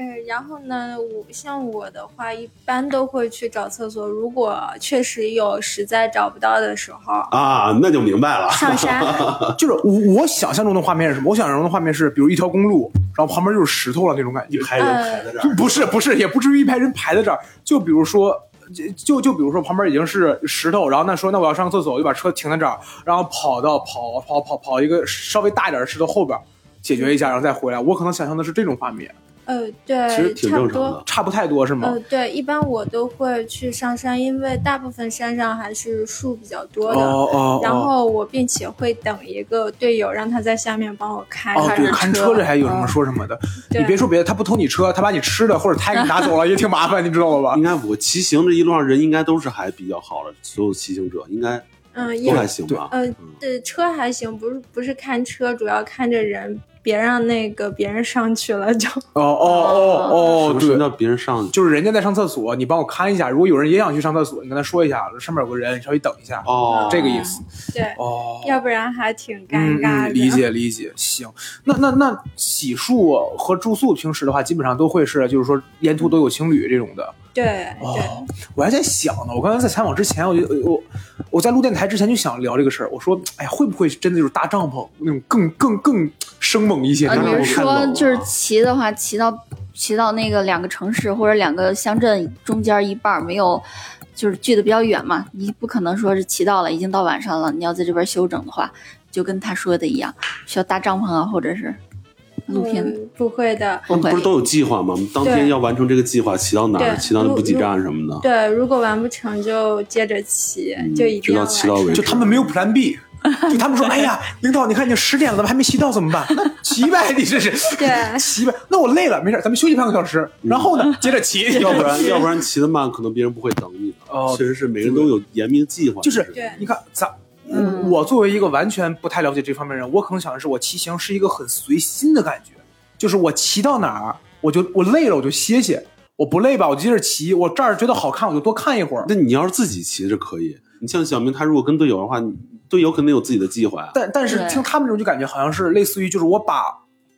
呃，然后呢，我像我的话，一般都会去找厕所。如果确实有实在找不到的时候，啊，那就明白了。上山。(laughs) 就是我我想象中的画面是什么？我想象中的画面是，比如一条公路，然后旁边就是石头了那种感觉。一排人排在这儿，(laughs) 不是不是，也不至于一排人排在这儿。就比如说，就就比如说旁边已经是石头，然后那说那我要上厕所，我就把车停在这儿，然后跑到跑跑跑跑一个稍微大一点的石头后边解决一下，然后再回来。我可能想象的是这种画面，呃，对，其实挺差不多正常的。。差不太多是吗？呃，对，一般我都会去上山，因为大部分山上还是树比较多的。哦哦，然哦后我并且会等一个队友，让他在下面帮我开哦，对，看车这还有什么说什么的。对你别说别的，他不偷你车，他把你吃的或者他给你拿走了，也挺麻烦，(laughs) 你知道了吧应？该我骑行这一路上人应该都是还比较好的，所有骑行者应该嗯，都也还行吧。呃嗯，对，车还行，不是不是看车，主要看着人，别让那个别人上去了就。哦哦哦哦，对什么，叫别人上去？就是人家在上厕所，你帮我看一下。如果有人也想去上厕所，你跟他说一下，上面有个人，你稍微等一下。哦，这个意思。对，哦，要不然还挺尴嗯尬的。嗯，理解理解。行，那那那洗漱和住宿平时的话，基本上都会是，就是说沿途都有情侣这种的。对哦对，我还在想呢，我刚才在采访之前，我就我我在录电台之前就想聊这个事儿。我说，哎呀，会不会真的就是搭帐篷那种更更更生猛一些？呃，那种你是说就是骑的话，骑到骑到那个两个城市或者两个乡镇中间一半儿没有，就是距的比较远嘛，你不可能说是骑到了已经到晚上了，你要在这边休整的话，就跟他说的一样，需要搭帐篷啊，或者是露天。嗯不会的。不会不是都有计划吗？我们当天要完成这个计划，骑到哪儿，骑到补给站什么的。对，如果完不成就接着骑，就一定要直到骑到完成为止就他们没有 Plan B，就他们说，哎呀，(laughs) 领导，你看已经十点了，还没骑到怎么办？(laughs) 那骑呗，你这是对 (laughs) 骑呗。那我累了，没事，咱们休息半个小时，然后呢，接着骑。要不然，要不然骑得慢，可能别人不会等你的。哦确实是每个人都有严密的计划。就是对你看咱。嗯我作为一个完全不太了解这方面的人，我可能想的是，我骑行是一个很随心的感觉，就是我骑到哪儿，我就我累了我就歇歇，我不累吧，我就接着骑，我这儿觉得好看我就多看一会儿。那你要是自己骑着可以，你像小明他如果跟队友的话，队友肯定有自己的计划呀。但但是听他们这种就感觉好像是类似于就是我把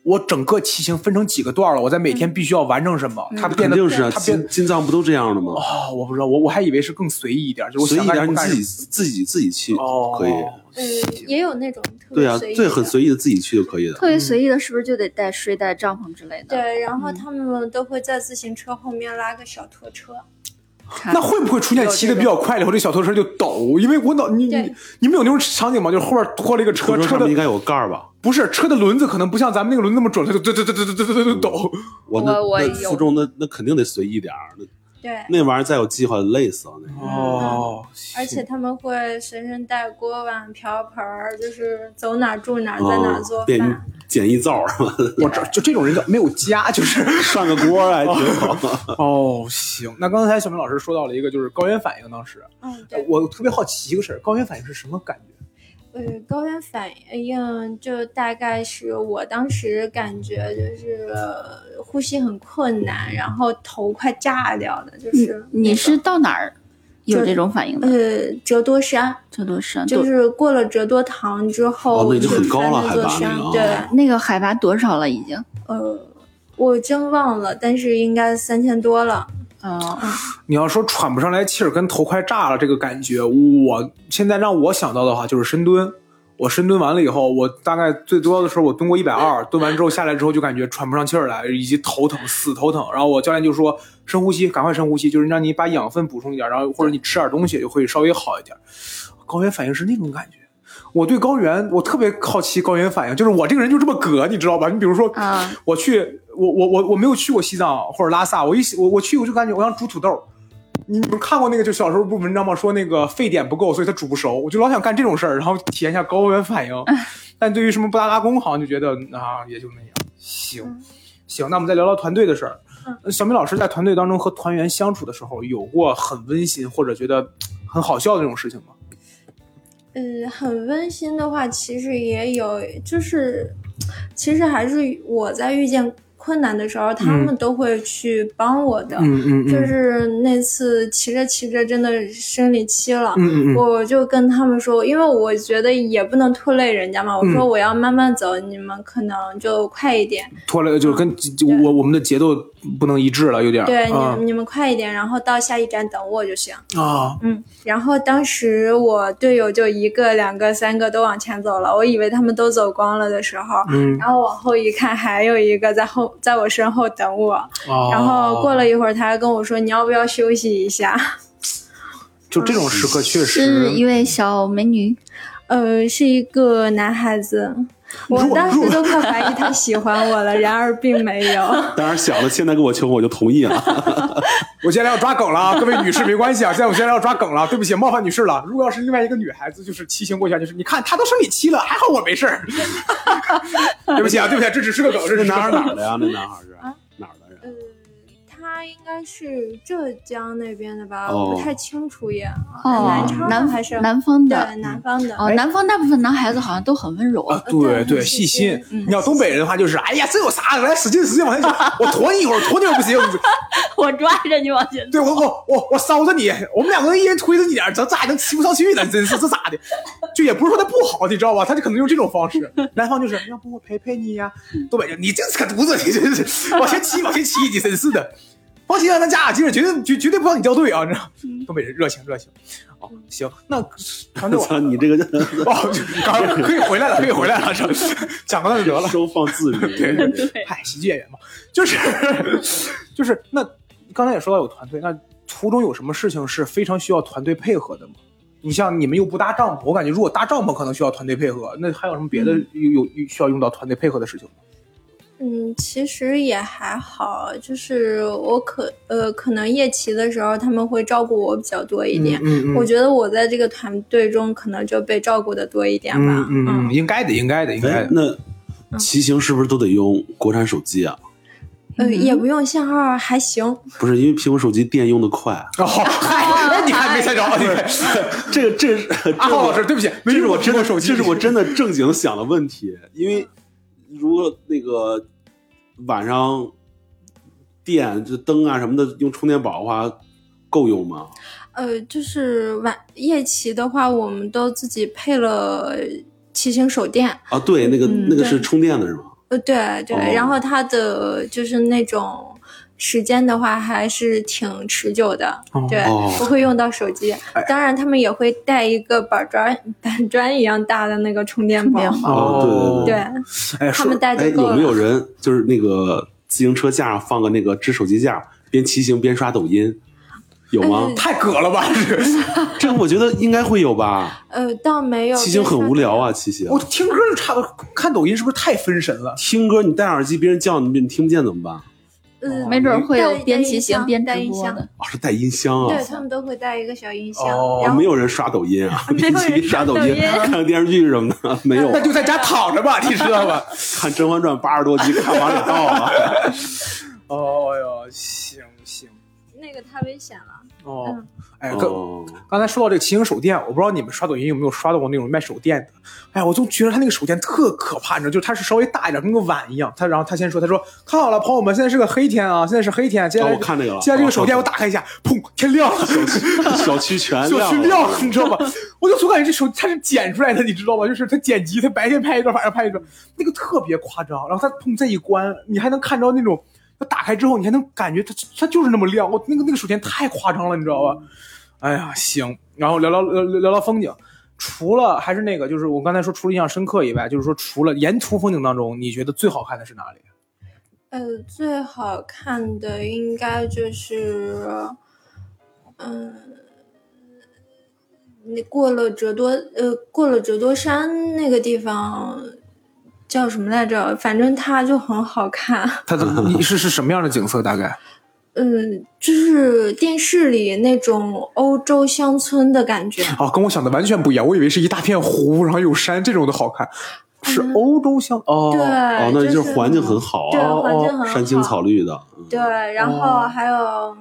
我整个骑行分成几个段了，我在每天必须要完成什么，它变得肯定是啊，它变金金藏不都这样的吗？哦，我不知道，我我还以为是更随意一点，就是我随意一点，你自己自己自己去哦可以。呃，也有那种特对啊，别随意对，很随意的自己去就可以的。特别随意的，是不是就得带睡袋、帐篷之类的？对，然后嗯他们都会在自行车后面拉个小拖车。看那会不会出现骑的比较快了以后，这小拖车就抖？因为我脑……你、你、你们有那种场景吗？就是后面拖了一个车，车的应该有个盖吧？不是，车的轮子可能不像咱们那个轮子那么准，它就抖。我那那负重，那那肯定得随意点。那。对，那玩意儿再有计划累死了。那个哦，而且他们会随身带锅碗瓢盆儿，就是走哪儿住哪儿，在哪儿做哦，变饭。简易灶是吧？(laughs) 我这就这种人叫没有家，就是。(laughs) 涮个锅还挺好。(laughs) 哦，行。那刚才小明老师说到了一个就是高原反应，当时嗯，我特别好奇一个事儿，高原反应是什么感觉？呃，高原反应就大概是我当时感觉就是呃呼吸很困难，然后头快炸掉的，就是你是到哪儿有这种反应的？呃折多山，折多山就是过了折多塘之后，哦那已经很高了就翻那座海拔那个山对，那个海拔多少了已经？呃，我真忘了，但是应该三千多了。哦，你要说喘不上来气儿，跟头快炸了这个感觉，我现在让我想到的话就是深蹲。我深蹲完了以后，我大概最多的时候我蹲过一百二，蹲完之后下来之后就感觉喘不上气儿来，以及头疼，死头疼。然后我教练就说深呼吸，赶快深呼吸，就是让你把养分补充一点，然后或者你吃点东西就会稍微好一点。高原反应是那种感觉。我对高原，我特别好奇高原反应，就是我这个人就这么葛，你知道吧？你比如说，啊我去，我我我我没有去过西藏或者拉萨，我一我我去我就感觉我想煮土豆。你们看过那个就小时候不文章吗？说那个沸点不够，所以它煮不熟。我就老想干这种事儿，然后体验一下高原反应。但对于什么布达拉宫，好像就觉得啊，也就那样。行，行，那我们再聊聊团队的事儿。呃小米老师在团队当中和团员相处的时候，有过很温馨或者觉得很好笑的那种事情吗？呃，很温馨的话，其实也有，就是其实还是我在遇见困难的时候，他们都会去帮我的。嗯就是那次骑着骑着真的生理期了，嗯嗯嗯。我就跟他们说，因为我觉得也不能拖累人家嘛，我说嗯。我要慢慢走，你们可能就快一点，拖累就是跟就我我们的节奏不能一致了，有点儿对，你你们快一点，然后到下一站等我就行。啊嗯，然后当时我队友就一个、两个、三个都往前走了，我以为他们都走光了的时候，嗯然后往后一看，还有一个在后，在我身后等我。啊，然后过了一会儿，他还跟我说：“你要不要休息一下 (laughs) 就这种时刻确实是一位小美女，？”呃，是一个男孩子，我当时都快怀疑他喜欢我了，然而并没有。(laughs) 当然想了，现在跟我求婚我就同意了。(laughs) 我接下来要抓梗了啊，各位女士没关系啊，现在我接下来要抓梗了，对不起，冒犯女士了。如果要是另外一个女孩子，就是骑行过下，就是你看她都生理期了，还好我没事儿。(laughs) 对不起啊，对不起啊，这只是个梗，这这是男孩哪儿的呀？那男孩是他应该是浙江那边的吧，哦我不太清楚也。哦南昌的南还是南方的对南方的。哦，南方大部分男孩子好像都很温柔。啊，对对细细心你要东北人的话，就是哎呀，这有啥？来使劲使劲往前走，我驮你一会儿，驮你又不行。(laughs) 我抓着你往前对我我我我捎着你，我们两个人一人推着你点咱，这这还能骑不上去呢？真是这咋的？就也不是说他不好，你知道吧？他就可能用这种方式。南方就是要不我陪陪你呀、东北人你这是个犊子，你真是往前骑往前骑，你真是的。放心啊，咱家俩今儿绝对绝绝对不让你掉队啊！你知道，东北人热情热情。哦，行，那团队 (laughs) 操你这个哦，就刚可以回来了，可以回来了，是吧讲到那就得了。收放自如。对对对，嗨，喜剧演员嘛，就是就是那刚才也说到有团队，那途中有什么事情是非常需要团队配合的吗？你像你们又不搭帐篷，我感觉如果搭帐篷可能需要团队配合，那还有什么别的有有有需要用到团队配合的事情吗？嗯，其实也还好，就是我可呃可能夜骑的时候他们会照顾我比较多一点。嗯嗯我觉得我在这个团队中可能就被照顾的多一点吧。嗯嗯嗯，应该的，应该的，应该。那骑行是不是都得用国产手机啊？呃，也不用信号，还行。不是，因为苹果手机电用的快。哦，嗨，那你还没猜着，你看这个这是阿 (laughs) 浩老师，对不起，这是我真的手机，这是我真的正经想的问题，因为如果那个晚上电这灯啊什么的用充电宝的话，够用吗？呃，就是晚夜骑的话，我们都自己配了骑行手电。啊，对，那个、嗯那个是充电的是吗？呃，对对，哦然后它的就是那种时间的话，还是挺持久的，哦对，哦不会用到手机。当然，他们也会带一个板砖板砖一样大的那个充电宝，对对，哎，他们带哎，就够了。有没有人就是那个自行车架上放个那个支手机架，边骑行边刷抖音？有吗？哎太葛了吧？(laughs) 这这个我觉得应该会有吧。呃，倒没有。骑行很无聊啊，骑行。我听歌就差不多，看抖音是不是太分神了？听歌你戴耳机，别人叫你，你听不见怎么办？呃，没准会有边骑行边带音箱直播的。哦，是带音箱啊对。他们都会带一个小音箱，哦没有人刷抖音啊，边骑人边刷抖音，看个电视剧什么的，没有啊。那就在家躺着吧，你知道吧？(laughs) 看《甄嬛传》八十多集，看完了到啊。(laughs) 哦哟，行行，那个太危险了。哦嗯，哎，刚哦，刚才说到这个骑行手电，我不知道你们刷抖音有没有刷到过那种卖手电的。哎呀，我就觉得他那个手电特可怕，你知道，就是它是稍微大一点，跟个碗一样。他然后他先说，他说看好了，朋友们，现在是个黑天啊，现在是黑天。接下来哦我看那个了接下来这个手电哦我打开一下，砰，天亮了。小区全小亮了。区亮了，你知道吧？我就总感觉这手它是剪出来的，你知道吗？就是它剪辑，它白天拍一段，晚上拍一段，那个特别夸张。然后它砰再一关，你还能看着那种，它打开之后，你还能感觉它它就是那么亮。我那个那个手电太夸张了，你知道吧？哎呀，行，然后聊聊聊聊聊风景。除了还是那个，就是我刚才说，除了印象深刻以外，就是说除了沿途风景当中，你觉得最好看的是哪里？呃，最好看的应该就是，嗯，你过了折多，呃，过了折多山那个地方叫什么来着？反正它就很好看。它的你是是什么样的景色？大概？嗯，就是电视里那种欧洲乡村的感觉。哦，跟我想的完全不一样，我以为是一大片湖，然后有山这种的好看，是欧洲乡哦。对，哦，那就就是环境很好对，啊，环境很好，山青草绿的。嗯对，然后还有，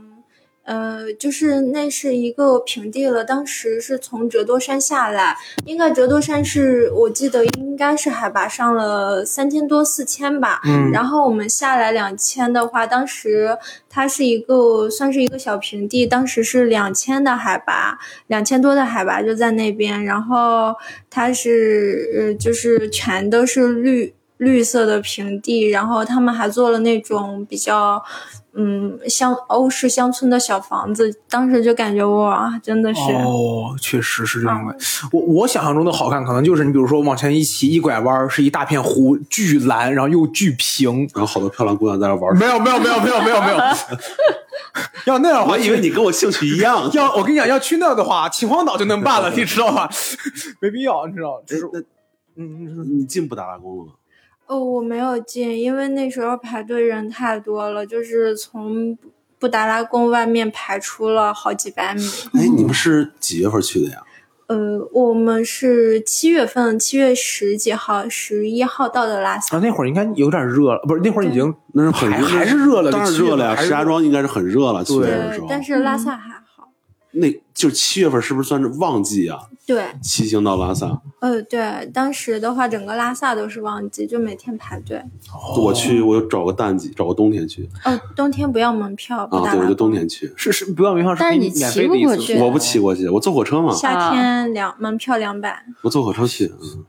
呃，就是那是一个平地了。当时是从折多山下来，应该折多山是我记得应该是海拔上了三千多四千吧。嗯然后我们下来两千的话，当时它是一个算是一个小平地，当时是两千的海拔，两千多的海拔就在那边。然后它是呃，就是全都是绿。绿色的平地，然后他们还做了那种比较，嗯，乡欧式乡村的小房子，当时就感觉哇，真的是，哦，确实是这样的。我我想象中的好看，可能就是你比如说往前一骑，一拐弯儿是一大片湖，巨蓝，然后又巨平。然后好多漂亮姑娘在那玩。没有没有没有没有没有没有，要那样的话，我以为你跟我兴趣一样。要我跟你讲，要去那的话，秦皇岛就能办了，(laughs) 你知道吧？(laughs) 没必要，你知道？就是嗯你进布达拉宫了吗？哦，我没有进，因为那时候排队人太多了，就是从布达拉宫外面排出了好几百米。哎，你们是几月份去的呀？呃，我们是七月份，七月十几号、十一号到的拉萨。啊，那会儿应该有点热了，不是那会儿已经那是很热，还还是热了当然热了呀。石家庄应该是很热了，七月份的时候，。对但是拉萨还好。那就七月份是不是算是旺季啊？对，骑行到拉萨，呃，对，当时的话，整个拉萨都是旺季，就每天排队。我去，我就找个淡季，找个冬天去哦，冬天不要门票，不啊。对，我就。冬天去。是是不要门票，但是你骑不过。去我不骑过去，我坐火车嘛，夏天两门票两百。我坐火车去。嗯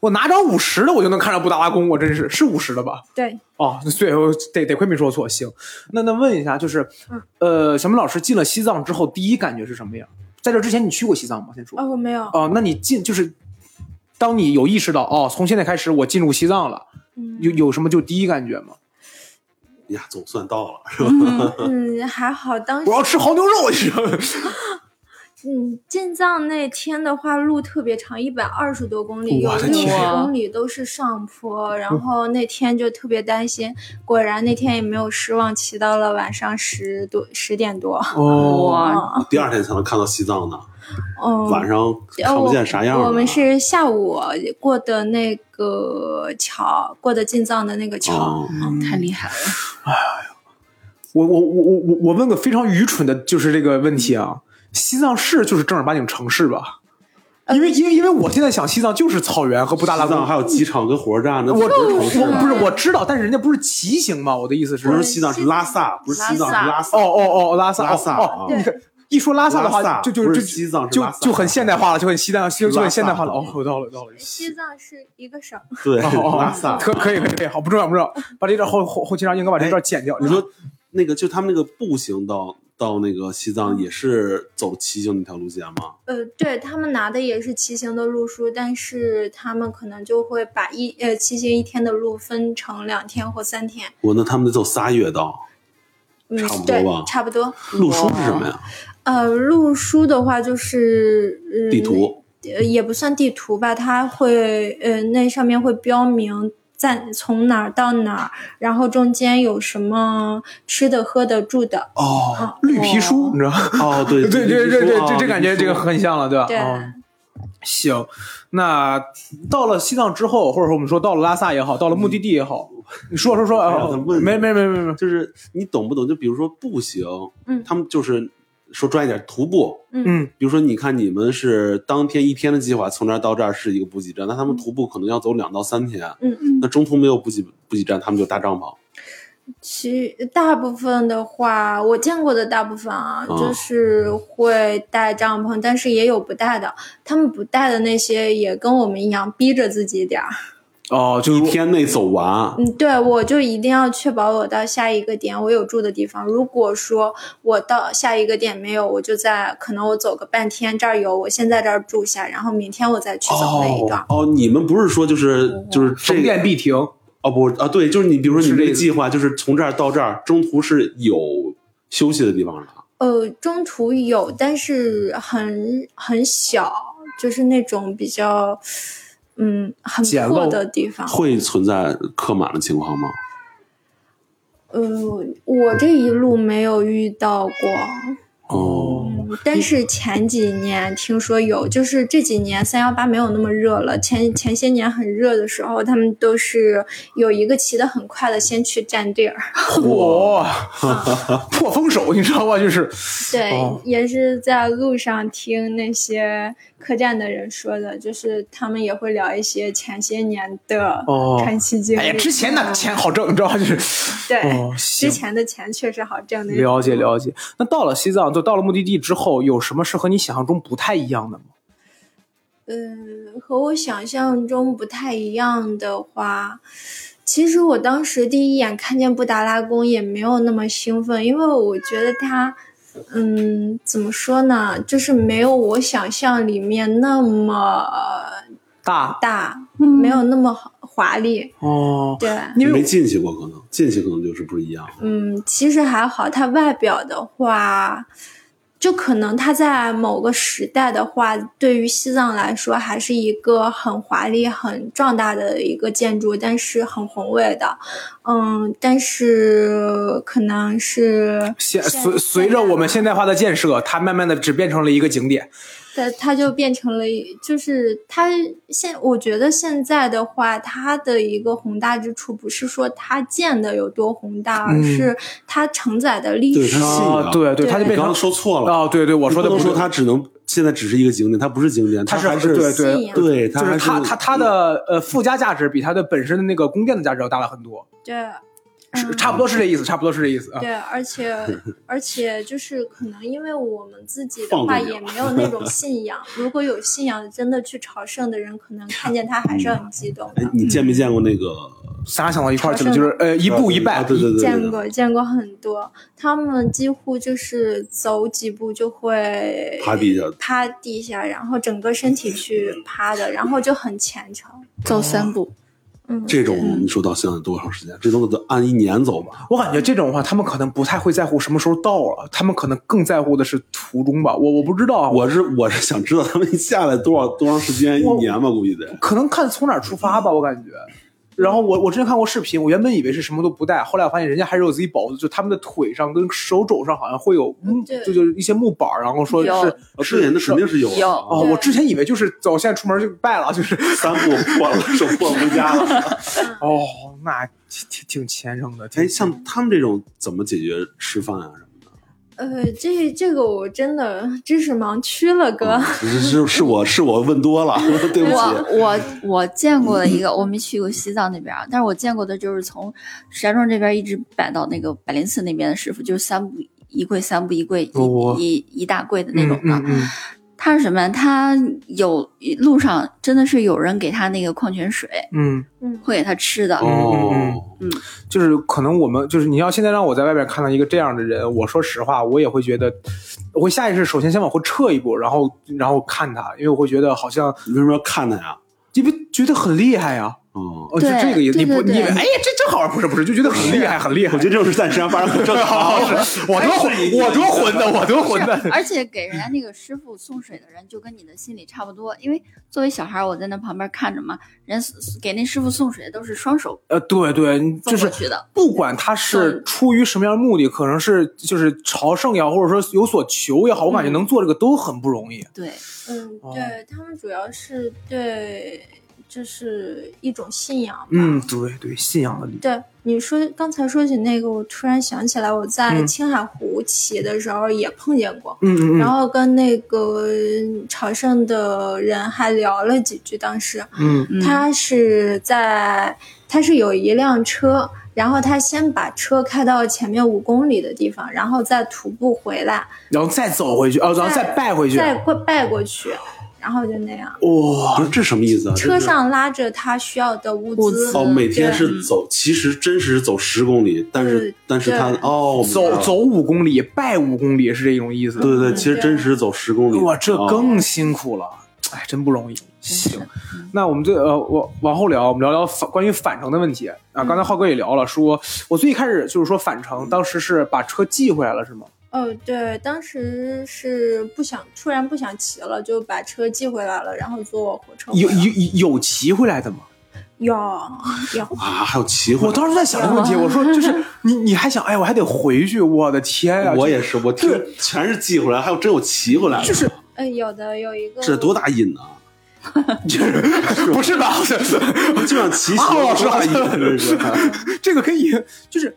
我拿张五十的我就能看上布达拉宫，我真是是五十的吧？对，哦，对，我得得亏没说错。行，那那问一下，就是，呃，小明老师进了西藏之后，第一感觉是什么样？在这之前你去过西藏吗？先说。哦，我没有。哦，那你进就是，当你有意识到哦，从现在开始我进入西藏了，嗯有有什么就第一感觉吗？呀，总算到了，是吧？嗯嗯，还好，当时我要吃牦牛肉，你知道吗？嗯，进藏那天的话，路特别长，一百二十多公里，有六十公里都是上坡。然后那天就特别担心，果然那天也没有失望，骑到了晚上十多十点多。哦，哇，第二天才能看到西藏呢，嗯，晚上看不见啥样了。我们是下午过的那个桥，过的进藏的那个桥。哦，太厉害了！我我我我我我问个非常愚蠢的，就是这个问题啊，西藏市就是正儿八经城市吧？因为因为因为我现在想西藏就是草原和布达拉宫西藏，还有机场跟火车站，那我不是城市啊我不是我知道，但是人家不是骑行吗？我的意思是，不是西藏是拉萨，不是西藏是拉萨。哦哦哦，拉萨拉萨哦你看一说拉萨的话，就就就西藏就就很现代化了，就很西藏，就就很现代化了。哦有道理有道理。西藏是一个省。对，拉萨。可可以可以可以，好不重要不重要，把这段后后后期让英哥把这段剪掉。你说那个就他们那个步行到到那个西藏也是走骑行那条路线吗？呃，对他们拿的也是骑行的路书，但是他们可能就会把一呃骑行一天的路分成两天或三天。我那他们得走仨月到。嗯差不，多对吧，差不多。路书是什么呀？呃，路书的话就是、呃、地图。呃，也不算地图吧，它会呃那上面会标明在从哪儿到哪儿，然后中间有什么吃的、喝的、住的。哦绿皮书，你知道？哦，对对对对对，哦这这感觉这个很像了，对吧？对哦行，那到了西藏之后，或者说我们说到了拉萨也好，到了目的地也好，你说说说，哎呀哦怎么问没没没没没，就是你懂不懂？就比如说步行，嗯他们就是说专业点，徒步。嗯比如说，你看你们是当天一天的计划，从这儿到这儿是一个补给站，那他们徒步可能要走两到三天，嗯嗯那中途没有补给补给站，他们就搭帐篷。其大部分的话，我见过的大部分啊，嗯就是会带帐篷，但是也有不带的。他们不带的那些也跟我们一样，逼着自己点儿。哦，就一天内走完，嗯，对，我就一定要确保我到下一个点我有住的地方。如果说我到下一个点没有，我就在可能我走个半天，这儿有，我先在这儿住下，然后明天我再去走那一段。哦，你们不是说就是就是这逢店必停。哦不啊对，就是你比如说你这个个计划就是从这儿到这儿，中途是有休息的地方的。呃，中途有，但是很很小，就是那种比较嗯很破的地方。会存在客满的情况吗？呃，我这一路没有遇到过。哦，嗯，但是前几年听说有，就是这几年三幺八没有那么热了。前前些年很热的时候，他们都是有一个骑得很快的先去占地儿。(laughs) 嚯，破风手，你知道吧？就是对，哦也是在路上听那些客栈的人说的，就是他们也会聊一些前些年的哦传奇经历。哎呀，之前的钱好挣，你知道吧？就是对，哦，之前的钱确实好挣的。了解了解。那到了西藏，就到了目的地之后，有什么是和你想象中不太一样的吗？嗯，和我想象中不太一样的话，其实我当时第一眼看见布达拉宫也没有那么兴奋，因为我觉得它，嗯，怎么说呢，就是没有我想象里面那么大大，没有那么华丽。哦，对，你没进去过，可能进去可能就是不一样。嗯，其实还好，它外表的话。就可能它在某个时代的话，对于西藏来说还是一个很华丽、很壮大的一个建筑，但是很宏伟的。嗯，但是可能是现现随随着我们现代化的建设，它慢慢的只变成了一个景点。对，它就变成了一，就是它现我觉得现在的话，它的一个宏大之处不是说它建的有多宏大，而嗯。是它承载的历史对对对，它就你刚刚变成说错了，啊，对对，我说的不能说它只能现在只是一个景点，它不是景点，它还是对对对，它还就是它它它的呃附加价值比它的本身的那个宫殿的价值要大了很多，对，差不多是这意思，差不多是这意思啊。对，而且 (laughs) 而且就是可能因为我们自己的话也没有那种 (laughs) 信仰，如果有信仰真的去朝圣的人，可能看见他还是很激动的哎。，你见没见过那个？咱俩想到一块儿去了，就是呃一步一拜对对，对见过见过很多，他们几乎就是走几步就会趴地下趴地下，然后整个身体去趴的，然后就很虔诚。走三步，嗯，这种你说到现在多长时间？这都得按一年走吧？我感觉这种的话，他们可能不太会在乎什么时候到了，他们可能更在乎的是途中吧。我我不知道啊，我是我是想知道他们下来多少多长时间？一年吧，估计得。可能看从哪儿出发吧，我感觉。然后我我之前看过视频，我原本以为是什么都不带，后来我发现人家还是有自己保护，就他们的腿上跟手肘上好像会有木，就就一些木板，然后说是有啊，对，那肯定是有有哦，我之前以为就是走，现在出门就拜了，就是三步破了，手破回家了。(laughs) 哦，那挺挺挺虔诚的。挺哎，像他们这种怎么解决吃饭啊什么的？呃，这这个我真的知识盲区了，哥。是是是我是我问多了，(laughs) 对不起。我我我见过的一个，我没去过西藏那边儿，但是我见过的就是从石家庄这边一直摆到那个百灵寺那边的师傅，就是三步一跪，三步一跪，哦一一一大跪的那种的。嗯嗯他是什么呀？他有路上真的是有人给他那个矿泉水，嗯嗯，会给他吃的。哦，嗯，就是可能我们就是你要现在让我在外边看到一个这样的人，我说实话，我也会觉得，我会下意识首先先往后撤一步，然后然后看他，因为我会觉得好像你为什么要看他呀？因为觉得很厉害呀。哦，哦，就对这个意思，你不，你以为哎呀，这正好不是不是，就觉得很厉害，很厉害。我觉得这种事在身上发生很正常。(laughs) 我多混，我多混的，我多混的。而且给人家那个师傅送水的人，就跟你的心理差不多。因为作为小孩，我在那旁边看着嘛，人给那师傅送水都是双手呃，对对，就是。不管他是出于什么样的目的，可能是就是朝圣也好，或者说有所求也好，我感觉嗯能做这个都很不容易。对，嗯，哦对他们主要是对，就是一种信仰吧。嗯，对对，信仰的力。对，你说刚才说起那个，我突然想起来，我在嗯青海湖骑的时候也碰见过，嗯嗯嗯，然后跟那个朝圣的人还聊了几句。当时嗯嗯他是在，他是有一辆车，然后他先把车开到前面五公里的地方，然后再徒步回来，然后再走回去，哦，然后再拜回去。再过拜过去，然后就那样。哇不是这什么意思啊？车上拉着他需要的物物资，哦，每天是走，其实真实走十公里，但是但是他哦，走走五公里，拜五公里是这种意思。对对其实真实走十公里，哇，这哦更辛苦了，哎，真不容易。行，那我们这呃，我往后聊，我们聊聊反关于返程的问题啊。刚才浩哥也聊了，说我最一开始就是说返程，当时是把车寄回来了，是吗？哦，对，当时是不想，突然不想骑了，就把车寄回来了，然后坐火车有。有有有骑回来的吗？有有，啊，还有骑回来，我当时在想这个问题，我说就是 (laughs) 你你还想，哎，我还得回去，我的天呀！我也是，我听全是寄回来，还有真有骑回来的，就是呃，有的有一个这多大瘾呢？(laughs) 就是不是吧？(laughs) 就想骑老师多大瘾好像这是。这个可以，就是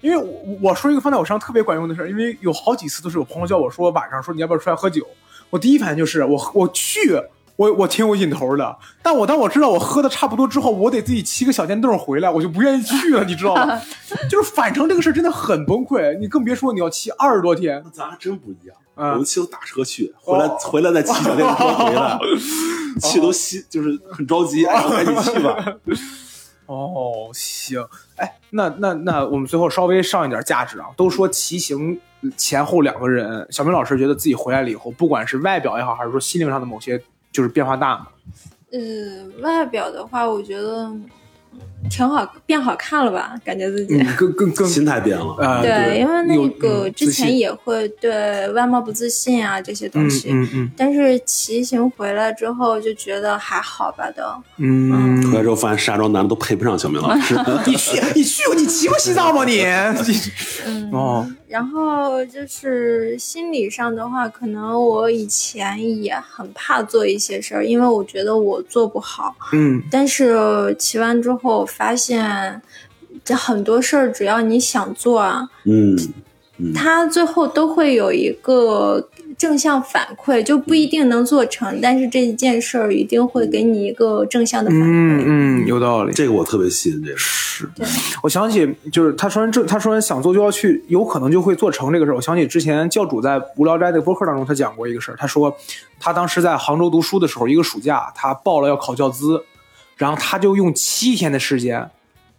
因为我我说一个放在我身上特别管用的事儿，因为有好几次都是有朋友叫我说晚上说你要不要出来喝酒，我第一反应就是我我去。我我挺有瘾头的，但我当我知道我喝的差不多之后，我得自己骑个小电动回来，我就不愿意去了，你知道吗？(laughs) 就是返程这个事儿真的很崩溃，你更别说你要骑二十多天。那咱还真不一样，嗯我们骑都打车去，回来哦回来再骑小电车回来，(laughs) 去都吸就是很着急，哎，赶紧去吧。(laughs) 哦，行，哎，那那那我们最后稍微上一点价值啊，都说骑行前后两个人，小明老师觉得自己回来了以后，不管是外表也好，还是说心灵上的某些就是变化大吗？呃，外表的话，我觉得挺好，变好看了吧？感觉自己。嗯，更更更心态变了。呃，对，因为那个嗯之前也会对外貌不自信啊这些东嗯西，嗯嗯但是骑行回来之后就觉得还好吧都。嗯，回来之后发现石家庄男的都配不上小明老师。(laughs) 你去你去过你骑过西藏吗你？嗯，哦，然后就是心理上的话，可能我以前也很怕做一些事儿，因为我觉得我做不好。嗯但是骑完之后发现，这很多事儿只要你想做啊，嗯，它最后都会有一个正向反馈，就不一定能做成，但是这一件事儿一定会给你一个正向的反馈。嗯嗯，有道理。这个我特别信这个。是，我想起就是他说完这，他说完想做就要去，有可能就会做成这个事儿。我想起之前教主在无聊斋的播客当中，他讲过一个事儿。他说他当时在杭州读书的时候，一个暑假他报了要考教资，然后他就用七天的时间，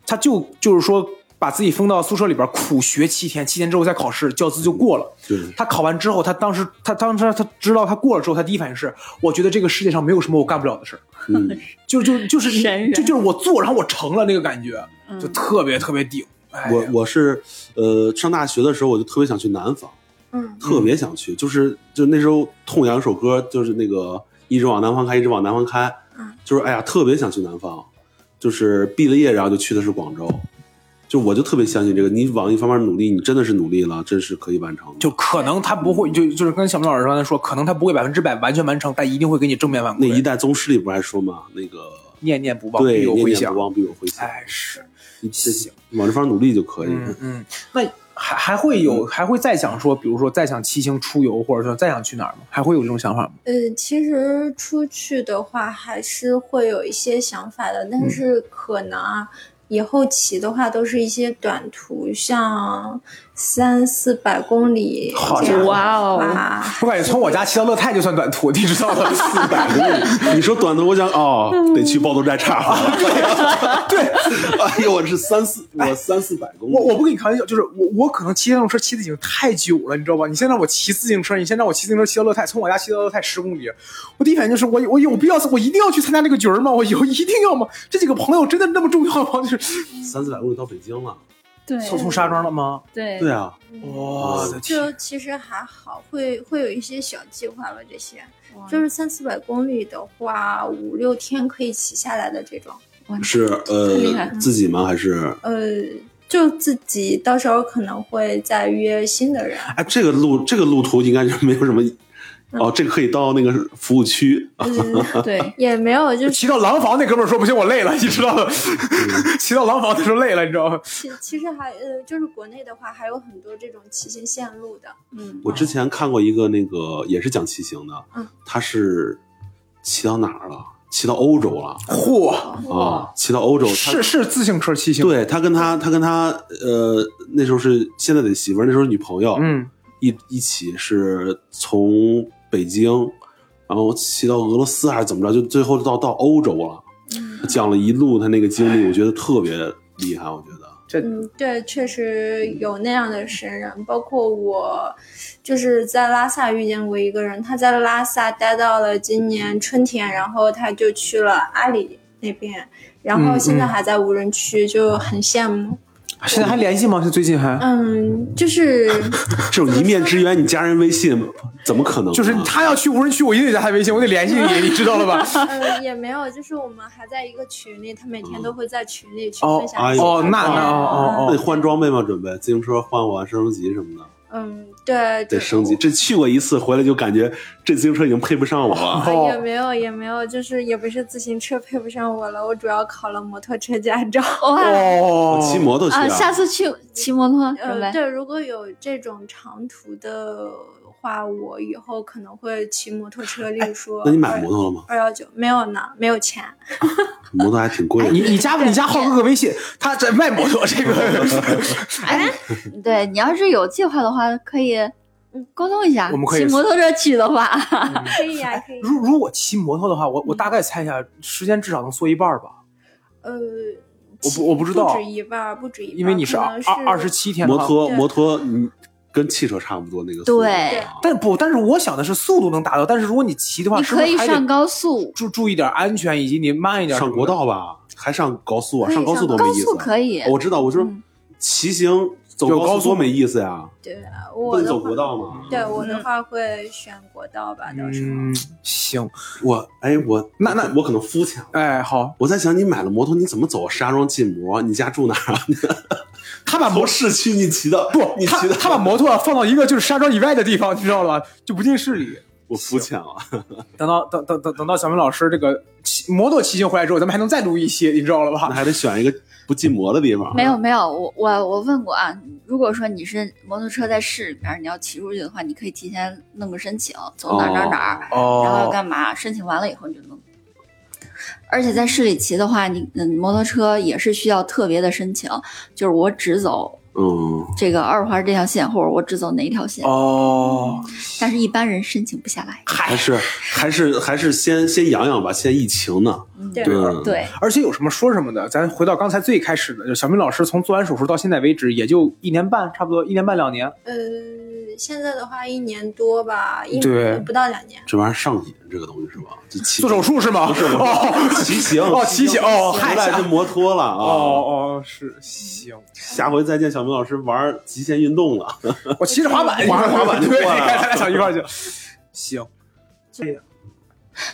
他就就是说把自己封到宿舍里边苦学七天，七天之后再考试，教资就过了。对，他考完之后，他当时他当时他知道他过了之后，他第一反应是，我觉得这个世界上没有什么我干不了的事儿。嗯，就就就是神就就是我做，然后我成了那个感觉，就特别特别顶。哎我我是呃上大学的时候，我就特别想去南方，嗯特别想去，就是就那时候痛痒一首歌，就是那个一直往南方开，一直往南方开，嗯就是哎呀特别想去南方，就是毕了业然后就去的是广州，就我就特别相信这个，你往一方面努力，你真的是努力了，真是可以完成的。就可能他不会，就就是跟小明老师刚才说，可能他不会百分之百完全完成，但一定会给你正面反馈。那一代宗师里不还说吗，那个念念不忘，必对有回响念念不。忘必有回响，哎，是，你这往这方面努力就可以。嗯嗯，那还还会有，还会再想说，比如说再想骑行出游，或者说再想去哪儿吗？还会有这种想法吗？呃，其实出去的话还是会有一些想法的，但是可能啊，以后骑的话都是一些短途，像三四百公里好家伙哇哦我感觉从我家骑到乐泰就算短途，你知道吗？四百公里，(laughs) 你说短途，我想哦，得去抱头摘叉。(laughs) 对，(laughs) 哎呦，我是三四，我三四百公里。我我不跟你开玩笑，就是我我可能骑电动车骑的已经太久了，你知道吧？你现在让我骑自行车，你先让我骑自行车骑到乐泰，从我家骑到乐泰十公里，我第一反应就是我我有必要我一定要去参加这个局儿吗？我有一定要吗？这几个朋友真的那么重要吗？就是三四百公里到北京了。对从从沙庄了吗？对对啊，我的天！就其实还好，会会有一些小计划吧，这些就是三四百公里的话，五六天可以骑下来的这种。是呃自己吗？还是呃，就自己到时候可能会再约新的人。哎，这个路这个路途应该就没有什么。哦，这个可以到那个服务区。嗯，对，(laughs) 也没有，就是骑到廊坊那哥们儿说不行，我累了，你知道吗？(laughs) 骑到廊坊他说累了，你知道吗？其其实还呃，就是国内的话还有很多这种骑行线路的。嗯，我之前看过一个那个也是讲骑行的，嗯他是骑到哪儿了？骑到欧洲了嚯，啊！骑到欧洲，是是自行车骑行，，对他跟他他跟他呃那时候是现在的媳妇儿，那时候女朋友，嗯，一一起是从北京，然后骑到俄罗斯还是怎么着，就最后到到欧洲了。嗯讲了一路他那个经历，我觉得特别厉害，我觉得。这嗯，对，确实有那样的神人，包括我，就是在拉萨遇见过一个人，他在拉萨待到了今年春天，然后他就去了阿里那边，然后现在还在无人区，就很羡慕。现在还联系吗？是最近还？嗯，就是 (laughs) 这种一面之缘，你加人微信怎么可能呢？就是他要去无人区，我一定得加他微信，我得联系你，你知道了吧？(laughs) 嗯也没有，就是我们还在一个群里，他每天都会在群里去哦分享哎呦一些照片。哦那那哦哦那得换装备吗？准备自行车换我升升级什么的，嗯，对，得升级。这去过一次回来就感觉这自行车已经配不上我了。哦，也没有，也没有，就是也不是自行车配不上我了，我主要考了摩托车驾照。哇哦，骑摩托去啊，下次去骑摩托准呃，对，如果有这种长途的话，我以后可能会骑摩托车，例如说，那你买摩托了吗？二幺九没有呢，没有钱。摩托还挺贵的。你你加你加浩哥哥微信，他在卖摩托这个。(laughs) 哎，对你要是有计划的话，可以嗯沟通一下。我们可以骑摩托车去的话，(laughs) 可以呀、可以。如如果骑摩托的话，我我大概猜一下，时间至少能缩一半吧，呃，我不我不知道不止一半，不止一半，因为你是二二二十七天的。摩托摩托，你跟汽车差不多那个速度。对啊但不，但是我想的是速度能达到，但是如果你骑的话，你是不是还得可以上高速。注注意点安全，以及你慢一点。上国道吧，还上高速啊？上高速多没高意思高。速可以，我知道，我就是骑行走高速高速多没意思呀，对啊，不能走我的话国道吗？对我的话会选国道吧，到时候。嗯，行，我哎我那那我可能肤浅了。哎，好，我在想，你买了摩托，你怎么走石家庄禁摩？你家住哪儿啊？(laughs) 他把摩从市区你骑的不，你骑的他把摩托放到一个就是石家庄以外的地方，你知道吧？就不进市里。我肤浅 (laughs) 了。等到等等等等到小明老师这个骑摩托骑行回来之后，咱们还能再录一期，你知道了吧？那还得选一个不禁摩的地方。没有没有，我我我问过啊，如果说你是摩托车在市里边，你要骑出去的话，你可以提前弄个申请，走哪哪哪儿，哦然后要干嘛？申请完了以后你就能。而且在市里骑的话，你嗯，摩托车也是需要特别的申请，就是我只走嗯，这个二环这条线，或者我只走哪一条线，哦，但是一般人申请不下来。还是还是还是先先养养吧，现在疫情呢。对嗯，对，而且有什么说什么的，咱回到刚才最开始的，就小明老师从做完手术到现在为止，也就一年半，差不多一年半两年。嗯，现在的话一年多吧，一对不到两年。这玩意儿上瘾，这个东西是吧？就骑做手术是吗？不是哦骑行哦，骑行哦，嗨，(laughs) 吓回来就摩托了啊！哦哦是行，下回再见，小明老师玩极限运动了。我骑着滑板，(laughs) 滑着滑板就对，过来了咱俩想一块儿去。行，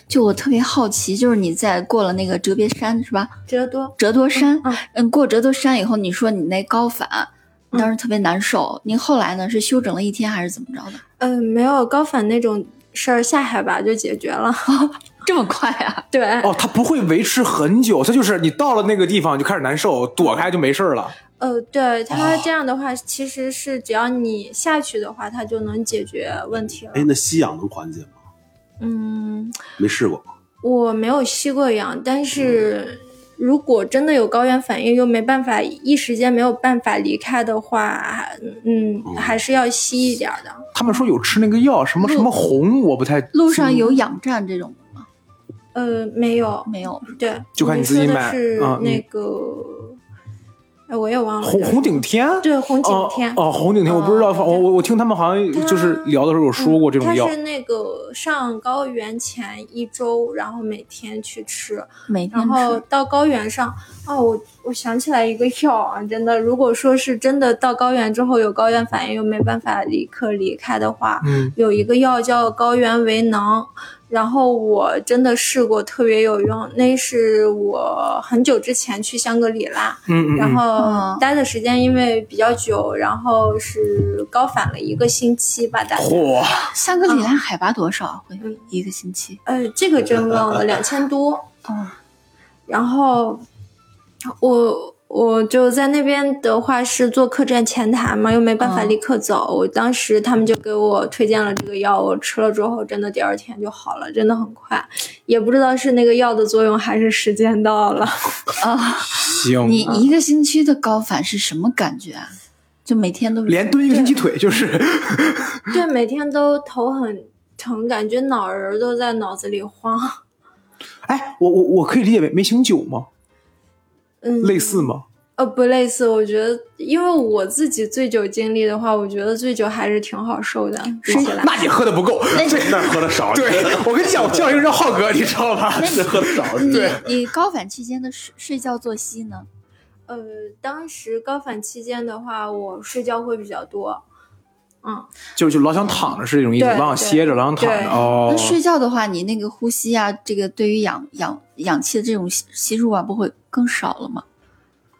就我特别好奇，就是你在过了那个折别山是吧？折多，折多山，嗯嗯，过折多山以后，你说你那高反，当时特别难受。您后来呢是休整了一天还是怎么着的？嗯、没有高反那种事儿，下海拔就解决了。(laughs) 这么快啊？(laughs) 对，哦，它不会维持很久，它就是你到了那个地方就开始难受，躲开就没事儿了。呃，对它哦这样的话，其实是只要你下去的话，它就能解决问题了。哎，那吸氧能缓解吗？嗯，没试过。我没有吸过氧，但是如果真的有高原反应，又没办法一时间没有办法离开的话，嗯，还是要吸一点儿的。他们说有吃那个药，什么什么红，我不太路上有氧站这种的吗？呃，没有，没有。对，就看你自己说的买是嗯那个，哎，我也忘了红红顶天。对红顶天哦哦，红顶天，我不知道，嗯我我我听他们好像就是聊的时候有说过这种药它。是那个上高原前一周，然后每天去吃，每天然后。到高原上，哦，我我想起来一个药啊，真的，如果说是真的到高原之后有高原反应又没办法立刻离开的话，嗯，有一个药叫高原维囊，然后我真的试过，特别有用。那是我很久之前去香格里拉，嗯嗯，然后嗯待的时间因为比较久，然后是高反了一个星期吧，大概。哇，香格里拉海拔多少啊？会一个星期？呃，这个真忘了，两千多。(laughs) 哦，然后我我就在那边的话是做客栈前台嘛，又没办法嗯立刻走。我当时他们就给我推荐了这个药，我吃了之后，真的第二天就好了，真的很快。也不知道是那个药的作用，还是时间到了。(laughs) 啊，行，你一个星期的高反是什么感觉啊？就每天都连蹲一个星期腿就是，对，每天都头很疼，感觉脑仁都在脑子里晃。哎，我我我可以理解为没醒酒吗？嗯，类似吗？呃，不类似，我觉得，因为我自己醉酒经历的话，我觉得醉酒还是挺好受的，比起来。那你喝的不够。这那喝的少，对，我跟你讲，我叫一个人叫浩哥，你知道吧？是喝的少。你对你高反期间的睡睡觉作息呢？呃，当时高反期间的话，我睡觉会比较多。嗯，就就老想躺着是这种意思，老想歇着，老想躺着。哦那，睡觉的话，你那个呼吸啊，这个对于氧氧氧气的这种吸吸入啊，不会更少了吗？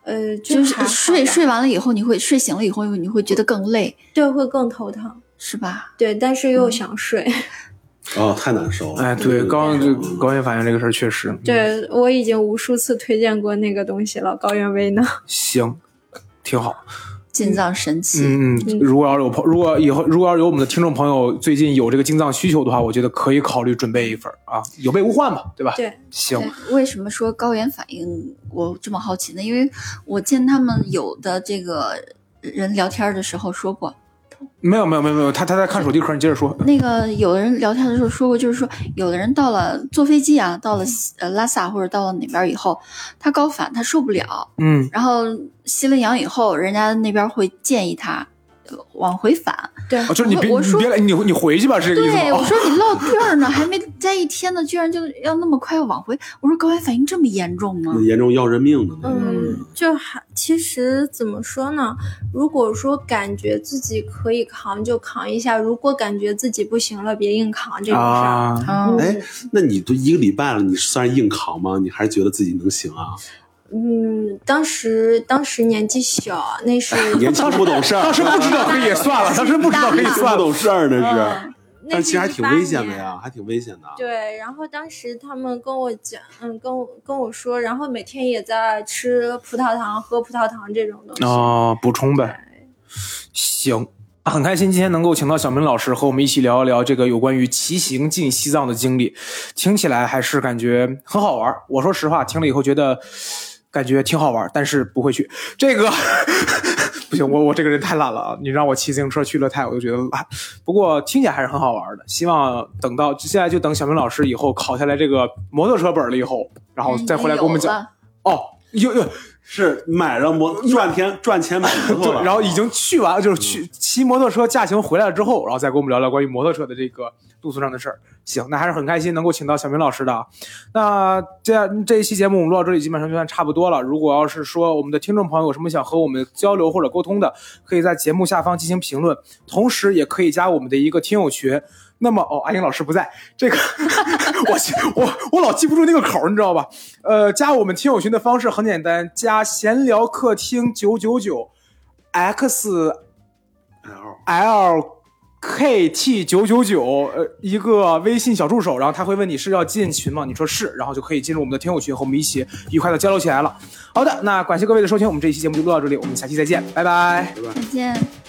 呃，就是睡睡完了以后，你会睡醒了以后，你会觉得更累，对会更头疼，是吧？对，但是又想睡。(laughs) 哦，太难受了。哎，对，高就高原反应这个事儿确实对我已经无数次推荐过那个东西了，高原威呢。行，挺好。心脏神器，嗯嗯，如果要是有朋，如果以后如果要是有我们的听众朋友最近有这个进藏需求的话，我觉得可以考虑准备一份儿啊，有备无患嘛，对吧？对，行，对为什么说高原反应我这么好奇呢？因为我见他们有的这个人聊天的时候说过，没有没有没有没有，他他在看手机壳，你接着说。那个有的人聊天的时候说过，就是说有的人到了坐飞机啊，到了呃拉萨或者到了哪边以后，他高反他受不了，嗯，然后吸了氧以后，人家那边会建议他往回返。对哦，就是你别我说你别来，你你回去吧，是这个意思对，我说你落地儿呢，还没待一天呢，居然就要那么快要往回。我说高原反应这么严重吗那？严重要人命的那种。嗯，就还其实怎么说呢？如果说感觉自己可以扛就扛一下，如果感觉自己不行了，别硬扛这种事儿。啊，嗯，哎，那你都一个礼拜了，你算是硬扛吗？你还是觉得自己能行啊？嗯，当时当时年纪小，那是 (laughs) 年轻不懂事儿，当时不知道可以算了，当时不知道可以 (laughs) 算了。懂事儿那是，嗯那但其实还挺危险的呀，还挺危险的。对，然后当时他们跟我讲，嗯，跟我跟我说，然后每天也在吃葡萄糖、喝葡萄糖这种东西。哦，补充呗。行，很开心今天能够请到小明老师和我们一起聊一聊这个有关于骑行进西藏的经历，听起来还是感觉很好玩儿。我说实话，听了以后觉得感觉挺好玩儿，但是不会去。这个 (laughs) 不行，我我这个人太懒了啊！你让我骑自行车去乐泰，我就觉得懒。不过听起来还是很好玩的。希望等到现在就等小明老师以后考下来这个摩托车本了以后，然后再回来给我们讲。哦，有有。是买了摩赚钱赚钱买摩托，了，然后已经去完了，就是去骑摩托车驾行回来了之后，然后再跟我们聊聊关于摩托车的这个路途上的事儿。行，那还是很开心能够请到小明老师的啊。那这样这一期节目我们录到这里基本上就算差不多了。如果要是说我们的听众朋友有什么想和我们交流或者沟通的，可以在节目下方进行评论，同时也可以加我们的一个听友群。那么哦，阿英老师不在，这个我我 (laughs) 我老记不住那个口，你知道吧？呃，加我们听友群的方式很简单，加闲聊客厅九九九 x l l K T 九九九，呃，一个微信小助手，然后他会问你是要进群吗？你说是，然后就可以进入我们的听友群，和我们一起愉快的交流起来了。好的，那感谢各位的收听，我们这一期节目就录到这里，我们下期再见，拜拜。再见。